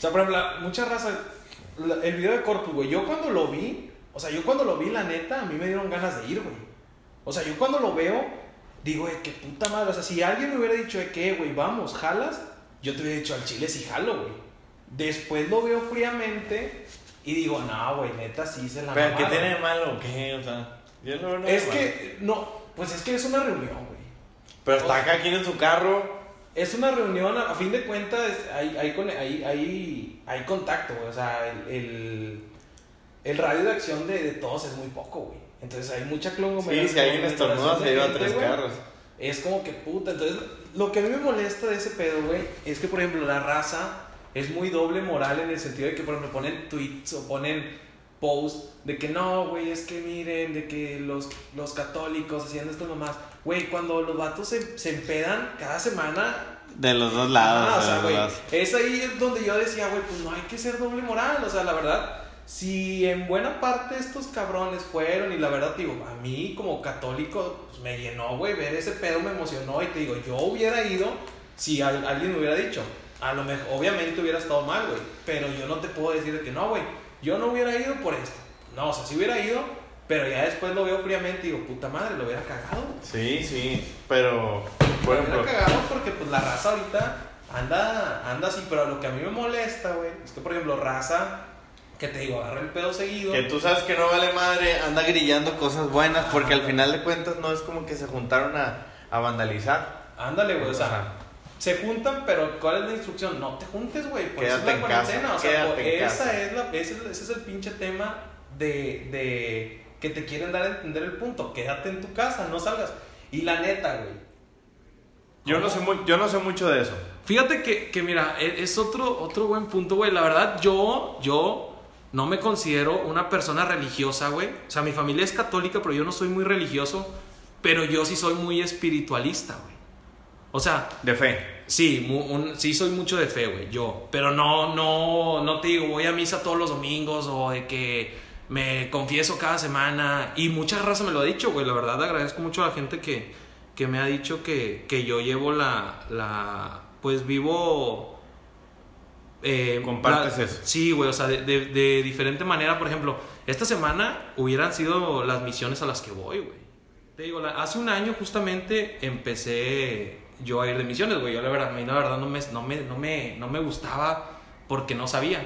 O sea, por ejemplo, la- mucha raza. la- el video de Corpus, güey. Yo cuando lo vi, o sea, yo cuando lo vi, la neta, a mí me dieron ganas de ir, güey. O sea, yo cuando lo veo, digo, de qué puta madre. O sea, si alguien me hubiera dicho de que, güey, vamos, jalas, yo te hubiera dicho al chile sí jalo, güey. Después lo veo fríamente y digo, no, güey, neta, sí se la Pero ¿qué mamaron". tiene de malo o qué? O sea, yo veo normal. Es que, no, pues es que es una reunión, güey. Pero está acá aquí en su carro. Es una reunión, a, fin de cuentas, hay, hay, hay, hay, hay contacto, güey. O sea, el, el, el radio de acción de, de todos es muy poco, güey. Entonces hay mucha Sí, conglomeración. si alguien estornuda se lleva tres güey. carros. Es como que puta. Entonces, lo que a mí me molesta de ese pedo, güey, es que, por ejemplo, la raza es muy doble moral en el sentido de que, por ejemplo, ponen tweets o ponen posts de que no, güey, es que miren, de que los, los católicos haciendo estas mamás. Güey, cuando los vatos se, se empedan cada semana, De los dos lados. Ah, o sea, güey, es ahí donde yo decía, güey, pues no hay que ser doble moral, o sea, la verdad, si en buena parte estos cabrones fueron, y la verdad, digo, a mí como católico, pues me llenó, güey, ver ese pedo me emocionó, y te digo, yo hubiera ido si al- alguien me hubiera dicho, a lo mejor, obviamente hubiera estado mal, güey, pero yo no te puedo decir de que no, güey, yo no hubiera ido por esto, no, o sea, si hubiera ido, pero ya después lo veo fríamente y digo, puta madre, lo hubiera cagado, Sí, sí. Pero, por ejemplo, hubiera cagado porque pues la raza ahorita anda, anda así, pero lo que a mí me molesta, güey, es que por ejemplo raza, que te digo, agarra el pedo seguido. que tú sabes que no vale madre, anda grillando cosas buenas, porque al final de cuentas no es como que se juntaron a, a vandalizar. Ándale, güey, o sea, Ajá. se juntan, pero ¿cuál es la instrucción? No te juntes, güey, por eso es la en cuarentena, casa, o sea, esa es la, ese, es, ese es el pinche tema de, de que te quieren dar a entender el punto, quédate en tu casa, no salgas. Y la neta, güey, Yo no, sé mu- yo no sé mucho de eso. Fíjate que, que mira, e- es otro, otro buen punto, güey. La verdad, yo, yo no me considero una persona religiosa, güey. O sea, mi familia es católica, pero yo no soy muy religioso. Pero yo sí soy muy espiritualista, güey. O sea, De fe. sí, un- sí soy mucho de fe, güey, yo. Pero no, no, no te digo, voy a misa todos los domingos o de que me confieso cada semana. Y mucha raza me lo ha dicho, güey. La verdad, agradezco mucho a la gente que, que me ha dicho que, que yo llevo la, la, pues vivo... eh, Compartes la- eso. Sí, güey, o sea, de, de- de diferente manera. Por ejemplo, esta semana hubieran sido las misiones a las que voy, güey. Te digo, la- hace un año justamente empecé yo a ir de misiones, güey. Yo la verdad, a mí la verdad no me, no me, no me, no me gustaba porque no sabía.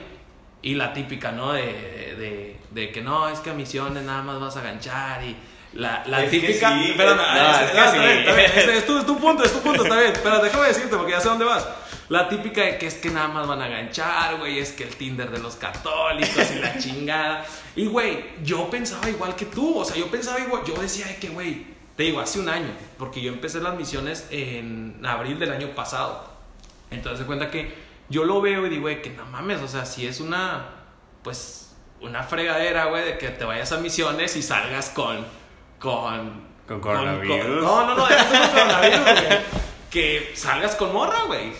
Y la típica, ¿no? De, de, de que no, es que a misiones nada más vas a ganchar y la, la Es que típica... sí, Espérame, no, ah, es que sí. bien, está bien, es, es tu, es tu punto, es tu punto, está bien. Pero déjame decirte porque ya sé dónde vas. La típica de que es que nada más van a ganchar, güey, es que el Tinder de los católicos y la chingada. Y, güey, yo pensaba igual que tú, o sea, yo pensaba igual, yo decía de que, güey, te digo, hace un año, porque yo empecé las misiones en abril del año pasado. Entonces se cuenta que yo lo veo y digo, güey, que no mames, o sea, si es una, pues, una fregadera, güey, de que te vayas a misiones y salgas con, con... Con coronavirus. no, no, no, déjate con coronavirus, güey. Que salgas con morra, güey.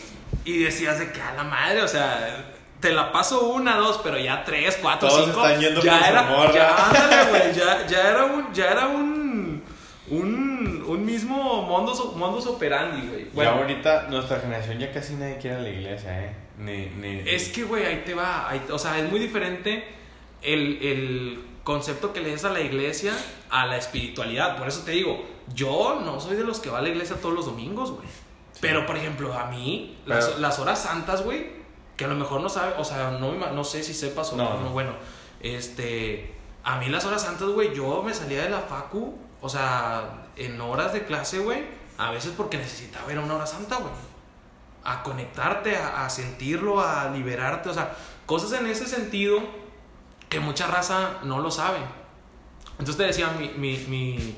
Y decías de que a la madre, o sea, te la paso una, dos, pero ya tres, cuatro, Todos cinco. están yendo ya por era, morra. Ya, ándale, güey, ya, ya era un, ya era un, un, un mismo modus, modus operandi, güey. ya ahorita nuestra generación ya casi nadie quiere a la iglesia, ¿eh? Ni, ni, Es que, güey, ahí te va. ahí- o sea, es muy diferente el, el concepto que le des a la iglesia a la espiritualidad. Por eso te digo, yo no soy de los que va a la iglesia todos los domingos, güey. Pero, por ejemplo, a mí, las, Pero- las horas santas, güey, que a lo mejor no sabe, o sea, no, no sé si sepas o No, no, no. bueno, este, a mí las horas santas, güey, yo me salía de la facu, o sea, en horas de clase, güey, a veces porque necesitaba ir a una hora santa, güey a conectarte, a, a sentirlo, a liberarte, o sea, cosas en ese sentido que mucha raza no lo sabe. Entonces te decía, mi, mi, mi,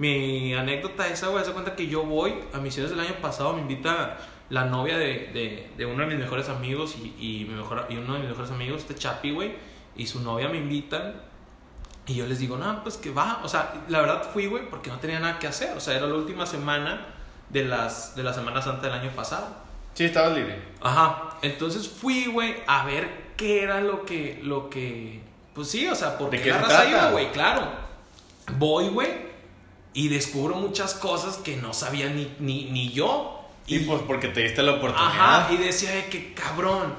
mi anécdota esa, güey, se cuenta que yo voy a misiones del año pasado, me invita la novia de, de, de uno de mis mejores amigos y, y, mi mejor, y uno de mis mejores amigos, este Chapi, güey, y su novia me invitan. Y yo les digo, no, pues que va. O sea, la verdad fui, güey, porque no tenía nada que hacer. O sea, era la última semana de, las, de la Semana Santa del año pasado. Sí, estabas libre. Ajá. Entonces fui, güey, a ver qué era lo que, lo que, pues sí, o sea, porque ¿De qué la se raza trata? iba, güey, claro. Voy, güey, y descubro muchas cosas que no sabía ni, ni, ni yo. Y pues porque te diste la oportunidad. Ajá, y decía de que cabrón,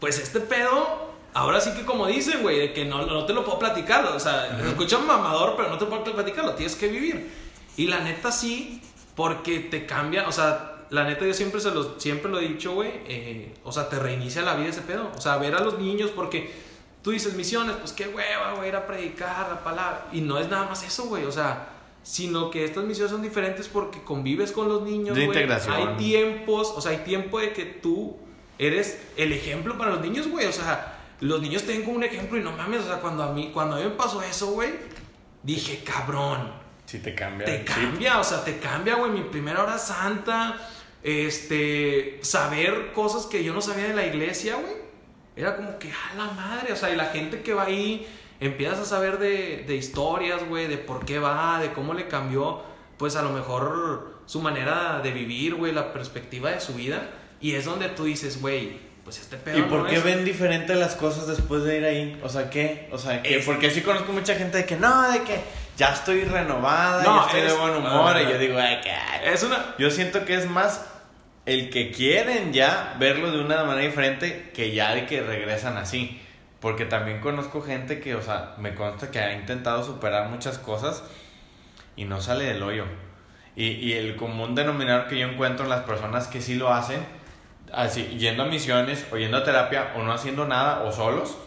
pues este pedo, ahora sí que como dicen, güey, de que no, no te lo puedo platicar. O sea, se escucha mamador, pero no te puedo platicar, lo tienes que vivir. Y la neta sí, porque te cambia, o sea, la neta yo siempre, se los, siempre lo he dicho, güey, eh, o sea, te reinicia la vida ese pedo. O sea, ver a los niños, porque tú dices misiones, pues qué hueva, güey, ir a predicar la palabra. Y no es nada más eso, güey, o sea, sino que estas misiones son diferentes porque convives con los niños, De integración. Hay tiempos, o sea, hay tiempo de que tú eres el ejemplo para los niños, güey. O sea, los niños tienen como un ejemplo y no mames, o sea, cuando a mí, cuando a mí me pasó eso, güey, dije, cabrón, Sí, te cambia. te cambia, o sea, te cambia, güey, mi primera hora santa, este, saber cosas que yo no sabía de la iglesia, güey. Era como que, a la madre, o sea, y la gente que va ahí, empiezas a saber de, de historias, güey, de por qué va, de cómo le cambió, pues a lo mejor su manera de vivir, güey, la perspectiva de su vida. Y es donde tú dices, güey, pues este pedo. ¿Y por no qué es- ven diferente las cosas después de ir ahí? O sea, ¿qué? O sea, ¿qué? Es- Porque sí conozco mucha gente de que no, de que ya estoy renovada, No, ya estoy de es- buen humor. Ah. y yo digo, ay, que. Es una. Yo siento que es más el que quieren ya verlo de una manera diferente que ya de que regresan así. Porque también conozco gente que, o sea, me consta que ha intentado superar muchas cosas y no sale del hoyo. Y, y el común denominador que yo encuentro en las personas que sí lo hacen, así, yendo a misiones, o yendo a terapia, o no haciendo nada, o solos,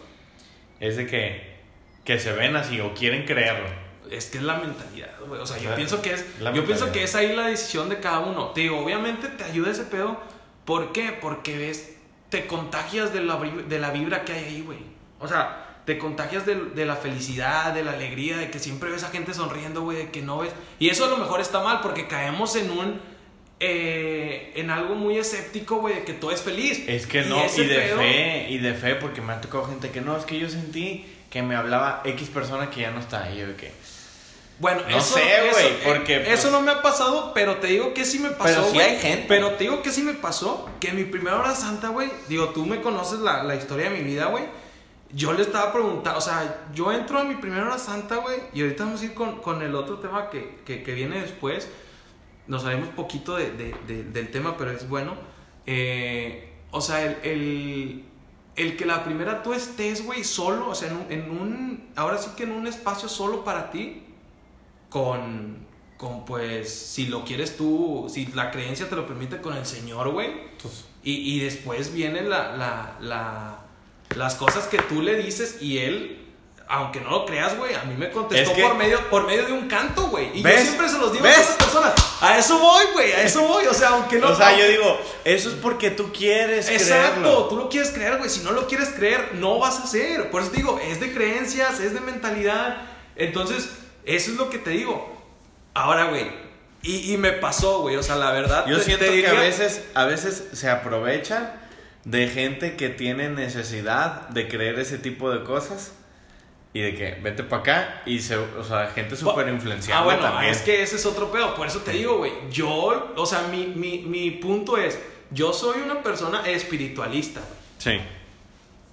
es de que, que se ven así o quieren creerlo. Es que es la mentalidad, güey. O sea, yo pienso que es. Yo pienso que es ahí la decisión de cada uno. Te digo, obviamente te ayuda ese pedo. ¿Por qué? Porque ves, te contagias de la, de la vibra que hay ahí, güey. O sea, te contagias de, de la felicidad, de la alegría, de que siempre ves a gente sonriendo, güey, de que no ves. Y eso a lo mejor está mal porque caemos en un. eh, en algo muy escéptico, güey, de que todo es feliz. Es que no, y de pedo- fe, y de fe, porque me ha tocado gente que no, es que yo sentí que me hablaba X persona que ya no está ahí, de que... Bueno, No eso, sé, güey, eh, porque, pues- Eso no me ha pasado, pero te digo que sí me pasó, Pero sí hay gente. Pero te digo que sí me pasó, que mi primera hora santa, güey, digo, tú me conoces la, la historia de mi vida, güey. Yo le estaba preguntando, o sea, yo entro a mi primera hora santa, güey, y ahorita vamos a ir con, con el otro tema que, que, que viene después. Nos salimos poquito de, de- de- del tema, pero es bueno. Eh, o sea, el, el, el que la primera tú estés, güey, solo, o sea, en un, en un, ahora sí que en un espacio solo para ti, con, con pues, si lo quieres tú, si la creencia te lo permite con el Señor, güey. Pues, Y, y después vienen la, la, la- las cosas que tú le dices y él, aunque no lo creas, güey, a mí me contestó Es que- por, medio, por medio de un canto, güey. Y ¿Ves? yo siempre se los digo ¿Ves? a esas personas. A eso voy, güey, a eso voy. O sea, aunque no... o sea, yo digo, eso es porque tú quieres Exacto, creerlo. tú lo quieres creer, güey. Si no lo quieres creer, no vas a hacer. Por eso digo, es de creencias, es de mentalidad. Entonces, eso es lo que te digo. Ahora, güey. Y, y me pasó, güey. O sea, la verdad. Yo te- siento te que a veces, a veces se aprovechan de gente que tiene necesidad de creer ese tipo de cosas y de que vete para acá y se, o sea, gente súper influenciada Ah, bueno, también. es que ese es otro pedo. Por eso te digo, güey. Yo, o sea, mi, mi, mi punto es: yo soy una persona espiritualista. Sí.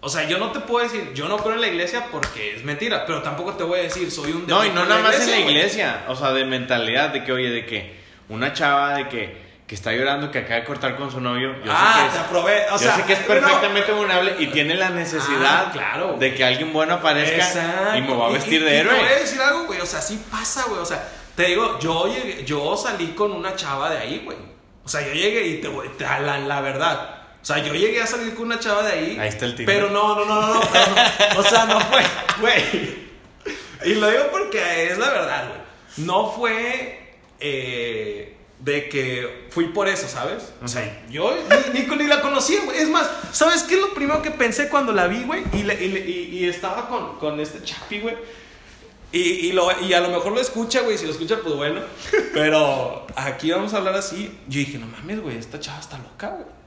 O sea, yo no te puedo decir, yo no creo en la iglesia porque es mentira, pero tampoco te voy a decir, soy un No, y no nada más en la iglesia, o sea, de mentalidad, de que, oye, de que una chava de que, que está llorando, que acaba de cortar con su novio, yo ah, sé te que es, aprobé. O yo sea, sé que es no, perfectamente vulnerable y tiene la necesidad Ah, claro. de que alguien bueno aparezca Exacto. y me va a vestir Y- de y héroe. Te voy a decir algo, güey. O sea, sí pasa, güey. O sea, te digo, yo llegué, yo salí con una chava de ahí, güey. O sea, yo llegué y te voy, te- la, la verdad. O sea, yo llegué a salir con una chava de ahí. Ahí está el Tinder. Pero no, no, no, no, no. O sea, no fue, güey. Y lo digo porque es la verdad, güey. No fue eh, de que fui por eso, ¿sabes? O sea, yo ni, ni, ni la conocía, güey. Es más, ¿sabes qué es lo primero que pensé cuando la vi, güey? Y, le- y, le- y- y estaba con, con este chapi, güey. Y, y, lo, y a lo mejor lo escucha, güey. Si lo escucha, pues bueno. Pero aquí vamos a hablar así. Yo dije, no mames, güey, esta chava está loca, güey.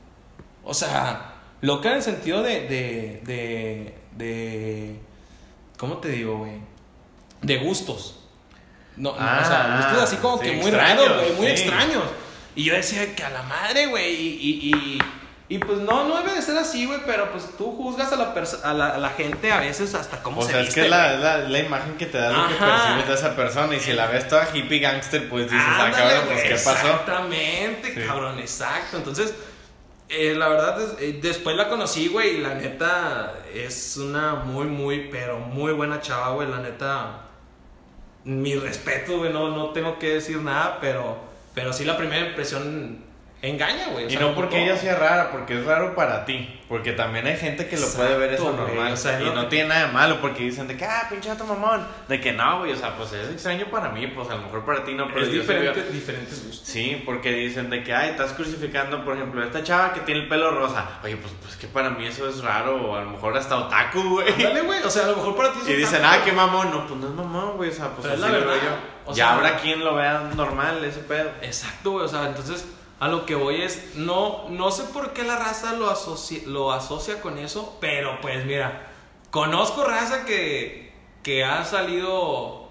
O sea, loca en el sentido de. de. de. de ¿Cómo te digo, güey? De gustos. No, no, o sea, Ah, gustos así como sí, que muy raros, güey, muy sí. extraños. Y yo decía que a la madre, güey. Y, y, y, y, pues no, no debe de ser así, güey. Pero pues tú juzgas a la, a la, a la gente a veces hasta cómo O se sea, es viste, que es güey. la, la, la imagen que te da lo que percibes de esa persona. Y si la ves toda hippie gangster, pues dices, ah, cabrón, pues ¿qué pasó? Exactamente, Sí. cabrón, exacto. Entonces, Eh, la verdad, eh, después la conocí, güey, y la neta es una muy, muy, pero muy buena chava, güey. La neta, mi respeto, güey, no, no tengo que decir nada, pero, pero sí la primera impresión engaña, güey. o Y sea, no como porque todo. ella sea rara, porque es raro para ti. Porque también hay gente que lo puede ver eso Exacto, güey, normal. o sea, y no- no tiene nada de malo, porque dicen de que, ah, pinche vato mamón. De que no, güey, o sea, pues es extraño para mí, pues a lo mejor para ti no, pero es diferente, diferentes gustos. Sí, porque dicen de que, ay, estás crucificando, por ejemplo, a esta chava que tiene el pelo rosa. Oye, pues, pues que para mí eso es raro, o a lo mejor hasta otaku, güey. Dale, güey, o sea, a lo mejor para ti es Y dicen, ah, qué mamón. No, pues no es mamón, güey, o sea, pues Pero es así la lo veo verdad, yo. o ya sea- habrá quien lo vea normal, ese pedo. Exacto, güey. O sea, entonces a lo que voy es, no, no sé por qué la raza lo asocia, lo asocia con eso, pero pues mira, conozco raza que, que ha salido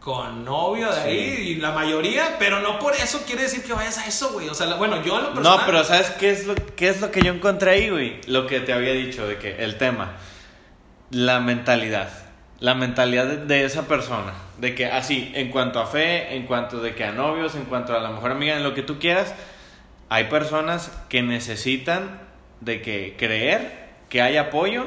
con novio de Sí. ahí y la mayoría, pero no por eso quiere decir que vayas a eso, güey. O sea, bueno, yo en lo personal... No, pero ¿sabes qué es, lo, qué es lo que yo encontré ahí, güey? Lo que te había dicho, de que el tema, la mentalidad, la mentalidad de, de esa persona, de que así, en cuanto a fe, en cuanto de que a novios, en cuanto a la mejor amiga, en lo que tú quieras, hay personas que necesitan de que creer que hay apoyo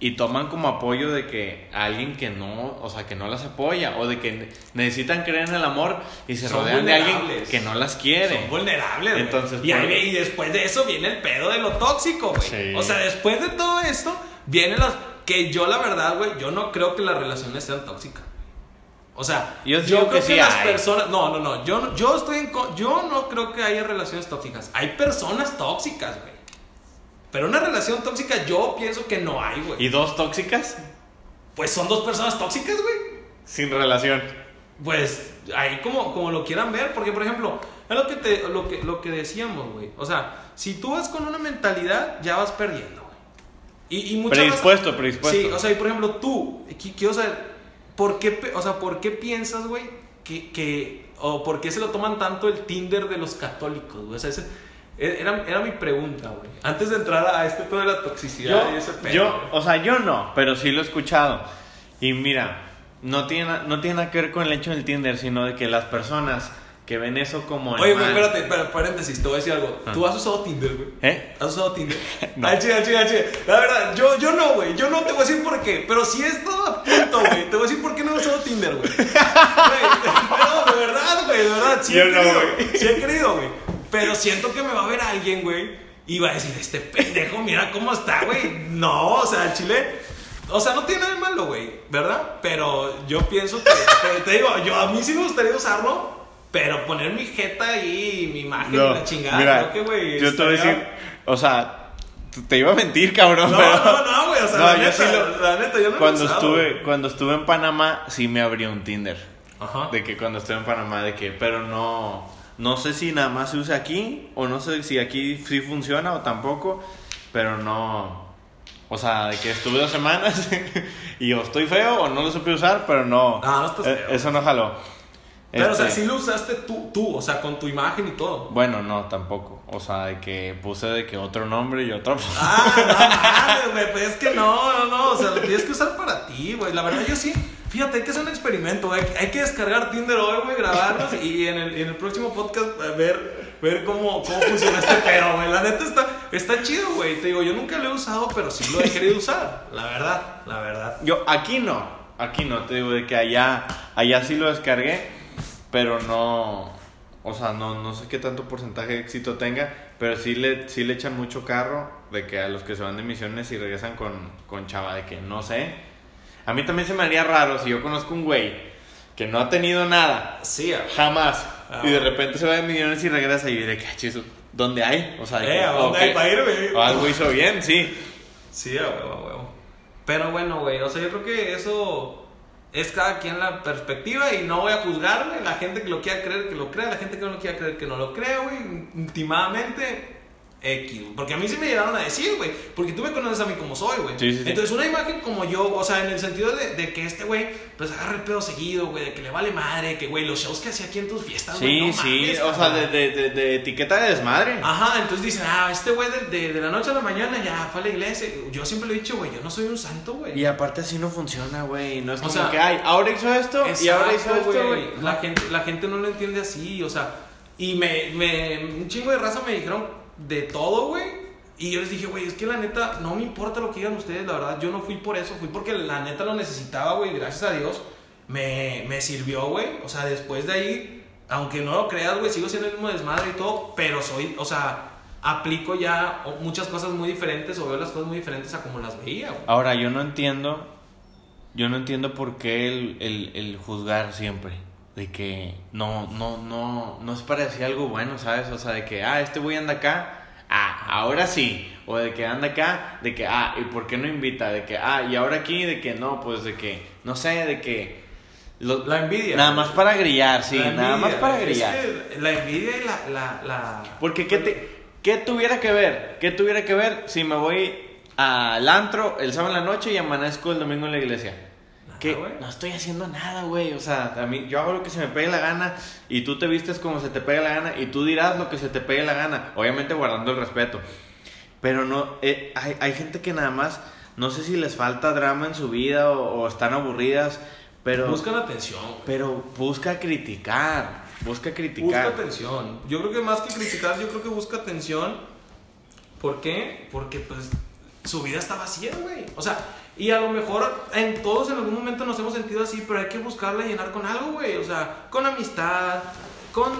y toman como apoyo de que alguien que no, o sea, que no las apoya o de que necesitan creer en el amor y se Son rodean de alguien que no las quiere. Son vulnerables. Entonces, y, ahí- por- y después de eso viene el pedo de lo tóxico, güey. Sí. O sea, después de todo esto, vienen las. Que yo, la verdad, güey, yo no creo que las relaciones sean tóxicas. O sea, Yo creo que que, sí las hay. personas. No, no, no. Yo, no- yo estoy en. Yo no creo que haya relaciones tóxicas. Hay personas tóxicas, güey. Pero una relación tóxica, yo pienso que no hay, güey. ¿Y dos tóxicas? Pues son dos personas tóxicas, güey. Sin relación. Pues ahí como, como lo quieran ver, porque por ejemplo, es lo que, te, lo que, lo que decíamos, güey. O sea, si tú vas con una mentalidad, ya vas perdiendo. Y, y muchas Predispuesto, veces- predispuesto. Sí, o sea, y por ejemplo, tú, qui- quiero saber, ¿por qué, o sea, ¿por qué piensas, güey, que, que, o por qué se lo toman tanto el Tinder de los católicos, güey? O sea, ese- e, era, era mi pregunta, güey. Antes de entrar a este pedo de la toxicidad Yo, y ese pedo. yo, o sea, yo no, pero sí lo he escuchado. Y mira, no tiene, no tiene nada que ver con el hecho del Tinder, sino de que las personas que ven eso como... Oye, el güey, mal- espérate, espérate, paréntesis, te voy a decir algo. Ah. ¿Tú has usado Tinder, güey? ¿Eh? ¿Has usado Tinder? No. Al chile, al chile, al chile. La verdad, yo, yo no, güey. Yo no te voy a decir por qué. Pero si es todo a punto, güey. Te voy a decir por qué no he usado Tinder, güey. Güey, No, de verdad, güey. De verdad. Sí Yo he querido. güey. sí he querido, güey. Pero siento que me va a ver alguien, güey. Y va a decir, este pendejo, mira cómo está, güey. No, o sea, el chile. O sea, no tiene nada de malo, güey. ¿Verdad? Pero yo pienso que. Te, te digo, yo a mí sí me gustaría usarlo. Pero poner mi jeta ahí, mi imagen y No, la chingada, mira, creo que, güey. yo te voy a decir, o sea, te iba a mentir, cabrón, No, pero... no, no, güey, o sea, No, la yo neta, sí lo- la neta, yo no lo he cuando usado, estuve, cuando estuve en Panamá, sí me abrió un Tinder. Ajá. De que cuando estuve en Panamá, de que, pero no, no sé si nada más se usa aquí, o no sé si aquí sí funciona o tampoco, pero no, o sea, de que estuve dos semanas y o estoy feo o no lo supe usar, pero no, No, no estás eh, feo. eso no jaló. Pero, o sea, Este, sí lo usaste tú, tú, o sea, con tu imagen y todo. Bueno, no, tampoco, o sea, de que puse de que otro nombre y otro... Ah, no mames, güey, pues es que no, no, no, o sea, lo tienes que usar para ti, güey. La verdad, yo sí. Fíjate, hay que hacer un experimento, güey. Hay que descargar Tinder hoy, güey, grabarnos y en el, en el próximo podcast eh, ver, ver cómo, cómo funciona este pedo, güey. La neta está, está chido, güey. Te digo, yo nunca lo he usado, pero sí lo he querido usar. La verdad, la verdad. Yo, aquí no, aquí no, te digo de que allá, allá sí lo descargué, pero no, o sea, no, no sé qué tanto porcentaje de éxito tenga, pero sí le, sí le echan mucho carro de que a los que se van de misiones y regresan con, con chava, de que no sé. A mí también se me haría raro si yo conozco un güey que no ha tenido nada, Sí, a- jamás, Ah, y de repente se va de misiones y regresa y yo diré, ¿qué chiso? ¿Dónde hay? O sea, de Eh, ¿a dónde hay para ir, o algo hizo bien, sí. Sí, a huevo, a huevo. Pero bueno, güey, o sea, yo creo que eso es cada quien la perspectiva y no voy a juzgar, güey. La gente que lo quiera creer, que lo crea. La gente que no lo quiera creer, que no lo crea, güey. Intimadamente, X. Porque a mí sí me llegaron a decir, güey. Porque tú me conoces a mí como soy, güey. Sí, sí, sí. Entonces, una imagen como yo, o sea, en el sentido de, de que este güey, pues agarra el pedo seguido, güey. De que le vale madre, que, güey, los shows que hacía aquí en tus fiestas, güey. Sí, no sí, mames, o sea, de, de, de, de etiqueta de desmadre. Ajá, entonces dicen, ah, este güey de, de, de la noche a la mañana ya fue a la iglesia. Yo siempre le he dicho, güey, yo no soy un santo, güey. Y aparte así no funciona, güey. No es O como sea, que, ay, ahora hizo esto y ahora hizo esto, güey. La gente, la gente no lo entiende así, o sea, y me, me, un chingo de raza me dijeron de todo, güey. Y yo les dije, güey, es que la neta, no me importa lo que digan ustedes, la verdad, yo no fui por eso, fui porque la neta lo necesitaba, güey, gracias a Dios, me, me sirvió, güey. O sea, después de ahí, aunque no lo creas, güey, sigo siendo el mismo desmadre y todo, pero soy, o sea, aplico ya muchas cosas muy diferentes o veo las cosas muy diferentes a como las veía, güey. Ahora, yo no entiendo, yo no entiendo por qué el, el, el juzgar siempre. De que no, no, no, no es para decir algo bueno, ¿sabes? O sea, de que, ah, este güey anda acá, ah, ahora sí. O de que anda acá, de que, ah, ¿y por qué no invita? De que, ah, y ahora aquí, de que no, pues de que, no sé, de que... Lo, la envidia. Nada más para grillar, sí, nada más para grillar. la envidia y la, la, la... Porque, ¿qué, te, ¿qué tuviera que ver? ¿Qué tuviera que ver si me voy al antro el sábado en la noche y amanezco el domingo en la iglesia? Que no estoy haciendo nada, güey. O sea, a mí, yo hago lo que se me pegue la gana y tú te vistes como se te pegue la gana y tú dirás lo que se te pegue la gana. Obviamente guardando el respeto. Pero no, eh, hay, hay, gente que nada más, no sé si les falta drama en su vida o, están aburridas, pero... Buscan atención. Pero busca criticar, busca criticar. Busca atención. Yo creo que más que criticar, yo creo que busca atención. ¿Por qué? Porque pues su vida está vacía, güey. O sea, y a lo mejor en todos en algún momento nos hemos sentido así, pero hay que buscarla llenar con algo, güey. O sea, con amistad, con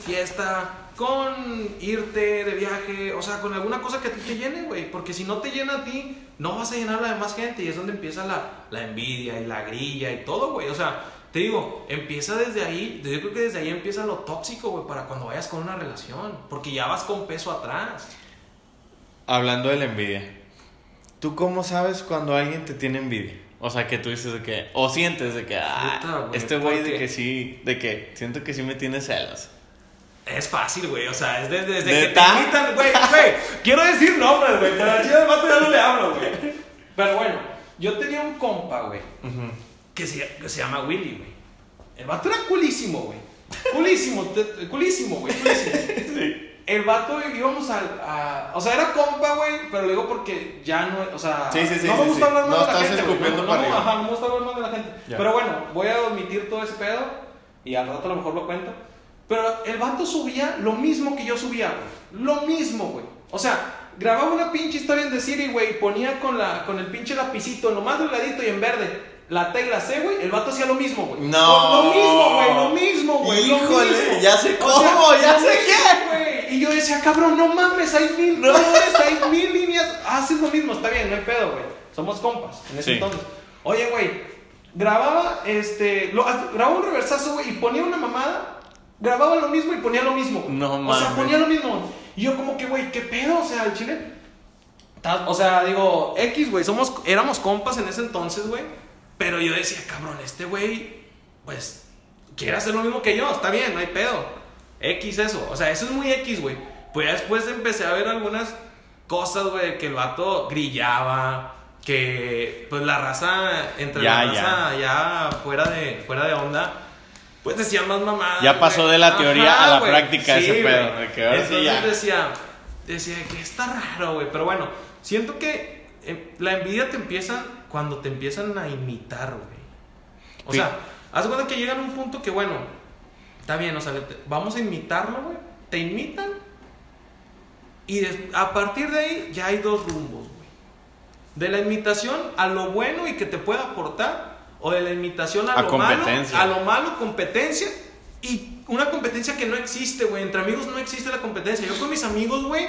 fiesta, con irte de viaje, o sea, con alguna cosa que a ti te llene, güey. Porque si no te llena a ti, no vas a llenar a la demás gente. Y es donde empieza la, la envidia y la grilla y todo, güey. O sea, te digo, empieza desde ahí. Yo creo que desde ahí empieza lo tóxico, güey, para cuando vayas con una relación. Porque ya vas con peso atrás. Hablando de la envidia. ¿Tú cómo sabes cuando alguien te tiene envidia? O sea, que tú dices de que, o sientes de que, ah, este güey de que sí, de que siento que sí me tiene celos. Es fácil, güey, o sea, es desde, que te invitan, güey, güey, quiero decir nombres, güey, pero al chile ya no le hablo, güey. Pero bueno, yo tenía un compa, güey, que, se, que se llama Willy, güey. El vato era culísimo, güey. Culísimo, culísimo, güey, culísimo. sí. El vato íbamos a, a, O sea, era compa, güey, pero lo digo porque ya no. O sea, sí, sí, sí, no me gusta hablar más de la gente. No, no, ajá, no me gusta hablar más de la gente. Pero bueno, voy a omitir todo ese pedo y al rato a lo mejor lo cuento. Pero el vato subía lo mismo que yo subía, güey. Lo mismo, güey. O sea, grababa una pinche historia en The City, güey, y ponía con, la, con el pinche lapicito, lo más delgadito y en verde la T y la C, güey, el vato hacía lo mismo, güey. No. Lo, mismo, güey, lo mismo, güey. Híjole, ya sé cómo, ya sé qué. güey. Y yo decía, cabrón, no mames, hay mil no. hay mil líneas. Haces lo mismo, está bien, no hay pedo, güey. Somos compas en ese entonces. Oye, güey, grababa, este, lo, grababa un reversazo, güey, y ponía una mamada, grababa lo mismo y ponía lo mismo. No mames. O sea, ponía lo mismo. Y yo como que, güey, ¿qué pedo? O sea, el chile... O sea, digo, X, güey, somos, éramos compas en ese entonces, güey. Pero yo decía, cabrón, este güey, pues, quiere hacer lo mismo que yo, está bien, no hay pedo. X eso, o sea, eso es muy X, güey. Pues ya después empecé a ver algunas cosas, güey, que el vato grillaba, que pues la raza, entre la raza ya, fuera, de, fuera de onda, pues decía más mamadas. Ya pasó de la teoría a la práctica ese pedo. Entonces decía, decía que está raro, güey, pero bueno, siento que eh, la envidia te empieza cuando te empiezan a imitar, güey. O sea, haz cuenta que llegan a un punto que, bueno, está bien, o sea, vamos a imitarlo, güey. Te imitan. Y a partir de ahí ya hay dos rumbos, güey. De la imitación a lo bueno y que te pueda aportar. O de la imitación a, lo malo. A lo malo, competencia. Y una competencia que no existe, güey. Entre amigos no existe la competencia. Yo con mis amigos, güey.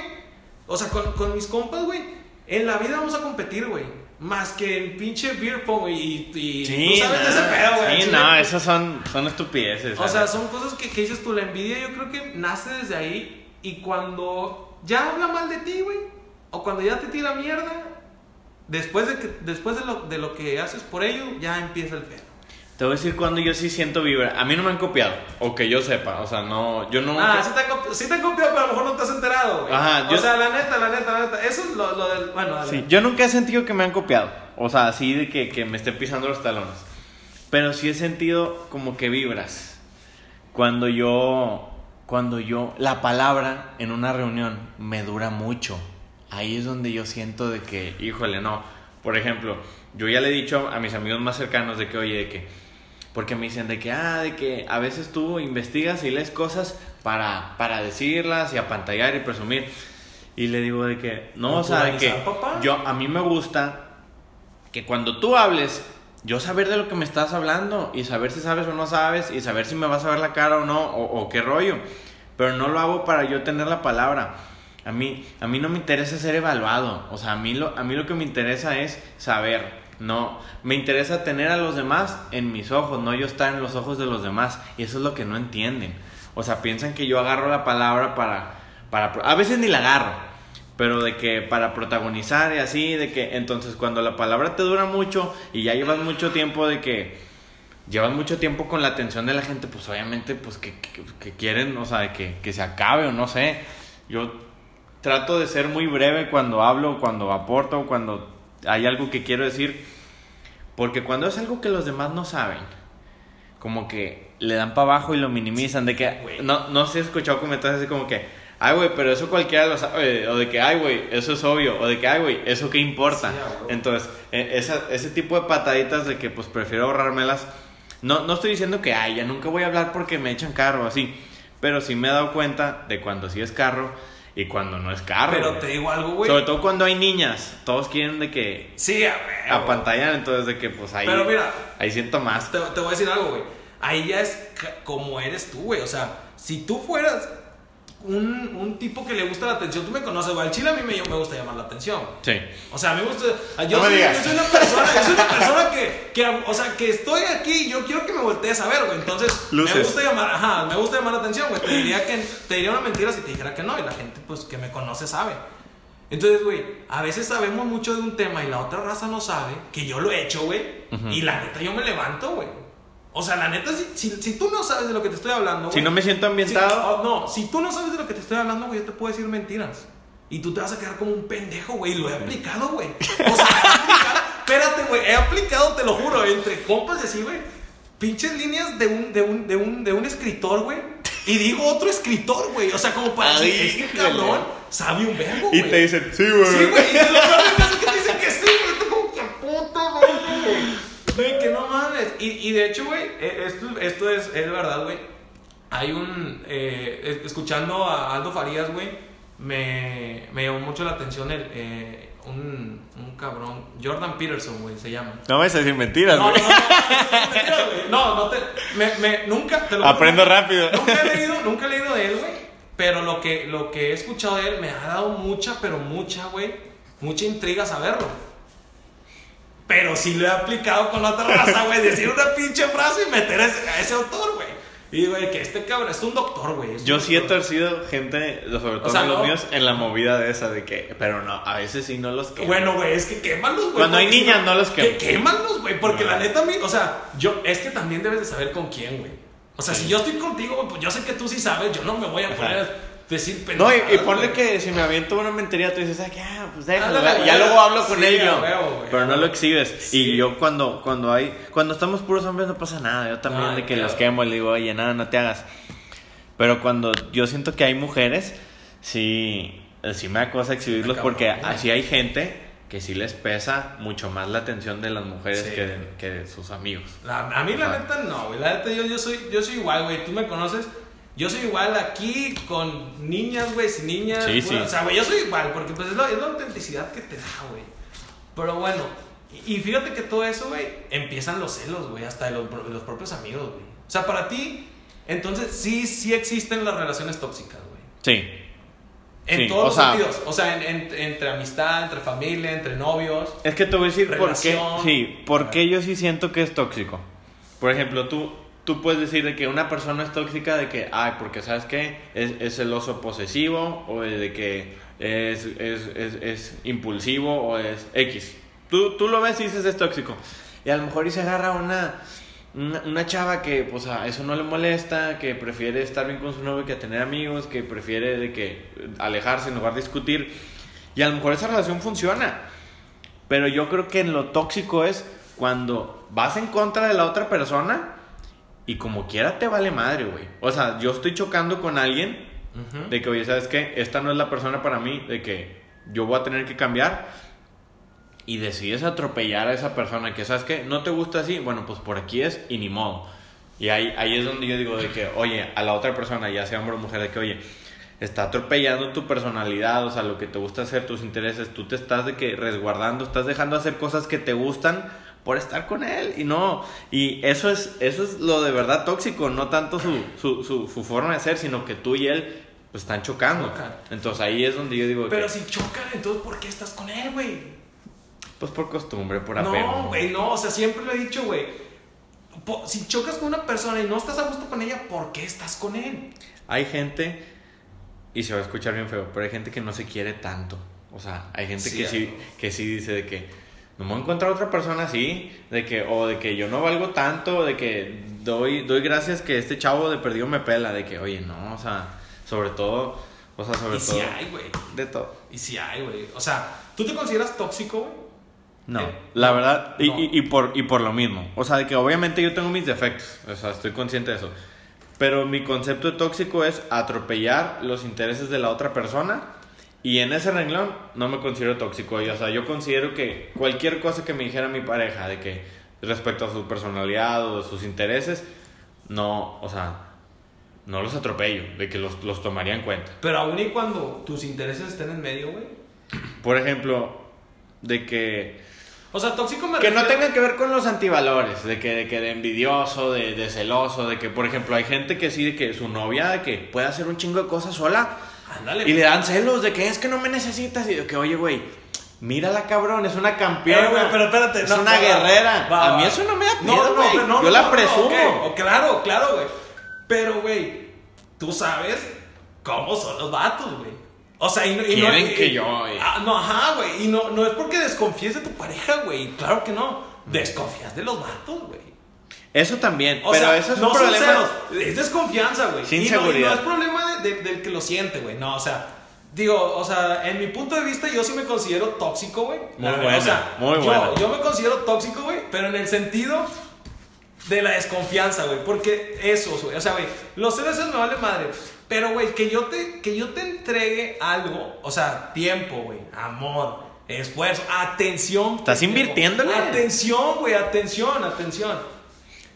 O sea, con, con mis compas, güey. En la vida vamos a competir, güey. Más que en pinche beer pong y, y sí, sabes de ese pedo, güey. Sí, no, esas son, son estupideces. O sea, son cosas que, que, dices tú, la envidia yo creo que nace desde ahí y cuando ya habla mal de ti, güey, o cuando ya te tira mierda, después de, que, después de, lo, de lo que haces por ello, ya empieza el pedo. Te voy a decir cuando yo sí siento vibra. A mí no me han copiado, o que yo sepa. O sea, no, yo no. Ah, sí te, han sí te han copiado, pero a lo mejor no te has enterado, güey. Ajá, O sea, la neta, la neta, la neta. Eso es lo, lo del. Bueno, Sí, yo nunca he sentido que me han copiado. O sea, así de que, que me esté pisando los talones. Pero sí he sentido como que vibras. Cuando yo. Cuando yo. La palabra en una reunión me dura mucho. Ahí es donde yo siento de que, híjole, no. Por ejemplo, yo ya le he dicho a mis amigos más cercanos de que, oye, de que porque me dicen de que, ah, de que a veces tú investigas y lees cosas para, para decirlas y apantallar y presumir. Y le digo de que, no, o sea, de que papá. yo, a mí me gusta que cuando tú hables, yo saber de lo que me estás hablando y saber si sabes o no sabes y saber si me vas a ver la cara o no o, o qué rollo. Pero no lo hago para yo tener la palabra. A mí, a mí no me interesa ser evaluado. O sea, a mí, lo, a mí lo que me interesa es saber. No, me interesa tener a los demás en mis ojos, no yo estar en los ojos de los demás. Y eso es lo que no entienden. O sea, piensan que yo agarro la palabra para... para a veces ni la agarro. Pero de que para protagonizar y así, de que entonces cuando la palabra te dura mucho y ya llevas mucho tiempo de que llevas mucho tiempo con la atención de la gente, pues obviamente pues que, que- quieren, o sea, que, que se acabe o no sé. Yo trato de ser muy breve cuando hablo, cuando aporto, cuando hay algo que quiero decir, porque cuando es algo que los demás no saben, como que le dan para abajo y lo minimizan, de que no, no sé he escuchado comentarios así como que, ay güey, pero eso cualquiera lo sabe, o de que, ay güey, eso es obvio, o de que, ay güey, eso qué importa. Sí. Entonces, e- esa, ese tipo de pataditas de que pues prefiero ahorrármelas, no, no estoy diciendo que, ay, ya nunca voy a hablar porque me echan carro, así, pero sí me he dado cuenta de cuando sí es carro y cuando no es carro. Pero güey. te digo algo, güey. Sobre todo cuando hay niñas, todos quieren de que Sí, a ver. apantallan, entonces de que pues ahí, Pero mira, ahí siento más. Te, te voy a decir algo, güey. Ahí ya es como eres tú, güey. O sea, si tú fueras un, un tipo que le gusta la atención, tú me conoces, güey. Al chile a mí me, me gusta llamar la atención. Sí. O sea, a mí me gusta. Yo, No me soy, digas. yo soy una persona, yo soy una persona que, que, o sea, que estoy aquí y yo quiero que me voltees a ver, güey. Entonces, me gusta llamar, ajá, me gusta llamar la atención, güey. Te diría que te diría una mentira si te dijera que no, y la gente, pues, que me conoce sabe. Entonces, güey, a veces sabemos mucho de un tema y la otra raza no sabe, que yo lo he hecho, güey, y la neta yo me levanto, güey. O sea, la neta, si, si, si tú no sabes de lo que te estoy hablando, Si güey, no me siento si- ambientado, oh, no, si tú no sabes de lo que te estoy hablando, güey, yo te puedo decir mentiras. Y tú te vas a quedar como un pendejo, güey. Y lo he aplicado, güey. O sea, he aplicado- espérate, güey. He aplicado, te lo juro, entre compas y así, güey. Pinches líneas de un, de un, de un, de un escritor, güey. Y digo otro escritor, güey. O sea, como para Ay, decir, este híjole. cabrón sabe un verbo, y güey. te dicen, sí, güey. Sí, güey. Y de lo peor del caso es que te dicen que sí, güey. Tú como que puta güey. Güey, que no mames. Y, y de hecho, güey, eh, esto, esto es, es verdad, güey. Hay un. eh, es- escuchando a Aldo Farías, güey, me, me llamó mucho la atención el, eh, un, un cabrón. Jordan Peterson, güey, se llama. No me vas a decir mentiras, No, no, güey. no, no, no, no, no te, me, me, nunca, te lo Aprendo nunca- rápido. Nunca he leído, nunca he leído de él, güey. Pero lo que, lo que he escuchado de él me ha dado mucha, pero mucha, güey, mucha intriga saberlo. Pero sí lo he aplicado con la otra raza, güey, decir una pinche frase y meter a ese, a ese autor, güey. Y güey, que este cabrón es un doctor, güey. Yo sí he torcido gente, sobre todo sea, los no. míos, en la movida de esa de que, pero no, a veces sí no los quemo. Bueno, güey, es que quémalos, güey. Cuando hay niñas, no los quemo. Que quémalos, güey, porque No. la neta, o sea, yo, es que también debes de saber con quién, güey. O sea, Sí. si yo estoy contigo, güey, pues yo sé que tú sí sabes, yo no me voy a poner Ajá. Decir No, y, y ponle güey. que si me aviento una mentería, tú dices, "Ay, ah, pues déjalo. Ándale, ya- luego hablo con Sí, él yo. güey, pero no lo exhibes. Sí. Y yo cuando, cuando hay, cuando estamos puros hombres no pasa nada. Yo también Ay, de que claro. los quemo y le digo, oye, nada, no te hagas. Pero cuando yo siento que hay mujeres, sí, sí me da cosa exhibirlos Está porque cabrón, güey. así hay gente que sí les pesa mucho más la atención de las mujeres Sí. que, de, que de sus amigos. La- a mí la neta no, güey. La neta yo, yo, soy, yo soy igual, güey. Tú me conoces. Yo soy igual aquí con niñas, güey, sin niñas. Sí, güey. sí. O sea, güey, yo soy igual porque pues es la, es la autenticidad que te da, güey. Pero bueno, y, y fíjate que todo eso, güey, empiezan los celos, güey, hasta de los, de los propios amigos, güey. O sea, para ti, entonces sí, sí existen las relaciones tóxicas, güey. Sí. En Sí, todos los sea- sentidos. O sea, en- en- entre amistad, entre familia, entre novios. Es que te voy a decir por qué. Relación. Sí, por qué yo sí siento que es tóxico. Por ejemplo, tú, tú puedes decir de que una persona es tóxica de que, ay, porque sabes qué, es, es celoso posesivo, o de que es, es, es, impulsivo, o es X. Tú, tú lo ves y dices es tóxico. Y a lo mejor y se agarra una, una, una chava que, pues, a eso no le molesta, que prefiere estar bien con su novio que tener amigos, que prefiere de que alejarse en lugar de discutir. Y a lo mejor esa relación funciona. Pero yo creo que en lo tóxico es cuando vas en contra de la otra persona y como quiera te vale madre, güey. O sea, yo estoy chocando con alguien de que, oye, ¿sabes qué? Esta no es la persona para mí, de que yo voy a tener que cambiar. Y decides atropellar a esa persona que, ¿sabes qué? No te gusta así, bueno, pues por aquí es y ni modo. Y ahí, ahí es donde yo digo de que, oye, a la otra persona, ya sea hombre o mujer, de que, oye, está atropellando tu personalidad, o sea, lo que te gusta hacer, tus intereses, tú te estás de que resguardando, estás dejando hacer cosas que te gustan por estar con él y no y eso es eso es lo de verdad tóxico no tanto su, su, su, su forma de ser sino que tú y él pues están chocando Chocan. entonces ahí es donde yo digo Pero que, si chocan, entonces ¿por qué estás con él, güey? pues por costumbre por apego No, güey, no, o sea, siempre lo he dicho, güey. Si chocas con una persona y no estás a gusto con ella, ¿por qué estás con él? hay gente y se va a escuchar bien feo pero hay gente que no se quiere tanto o sea hay gente que sí que sí dice de que me voy a encontrar otra persona así, de que, o de que yo no valgo tanto, de que doy, doy gracias que este chavo de perdido me pela, de que, oye, no, o sea, sobre todo, o sea, sobre Y todo, si hay, güey. de todo. Y si hay, güey. O sea, ¿tú te consideras tóxico, güey? No, Eh, la no, verdad, y, no. y, y por, y por lo mismo, o sea, de que obviamente yo tengo mis defectos, o sea, estoy consciente de eso, pero mi concepto de tóxico es atropellar los intereses de la otra persona. Y en ese renglón no me considero tóxico. y, O sea, yo considero que cualquier cosa que me dijera mi pareja de que respecto a su personalidad o de sus intereses, no, o sea, no los atropello, de que los, los tomaría en cuenta. Pero aún y cuando tus intereses estén en medio, güey. Por ejemplo, de que O sea, tóxico me Que no refiero- tenga que ver con los antivalores, de que de, que de envidioso, de, de celoso, de que, por ejemplo, hay gente que sí, de que su novia, de que puede hacer un chingo de cosas sola Ándale. y le dan celos, de que es que no me necesitas, y de que, oye, güey, mírala, cabrón, es una Eh, campeona. güey, pero espérate. Es no, una guerrera. va, a mí eso no me da No, miedo, no, güey. pero no, Yo no, la no, presumo. claro, claro, güey. Pero, güey, tú sabes cómo son los vatos, güey. O sea, y no. y no- Quieren y- que yo, eh. Ah, no, ajá, güey. Y no, no es porque desconfíes de tu pareja, güey. Claro que no. Desconfías de los vatos, güey. Eso también, O pero sea, eso es no un problema. celos, es desconfianza, güey. Sin y no, y seguridad. no es problema de- de- del que lo siente, güey. No, o sea, digo, o sea, en mi punto de vista yo sí me considero tóxico, güey. Muy buena, o sea, muy yo, buena. Yo me considero tóxico, güey, pero en el sentido de la desconfianza, güey. Porque eso, güey. O sea, güey, los celos me vale madre. Pero, güey, que yo te, que yo te entregue algo, o sea, tiempo, güey, amor, esfuerzo, atención. Estás invirtiéndole. Atención, güey, atención, atención.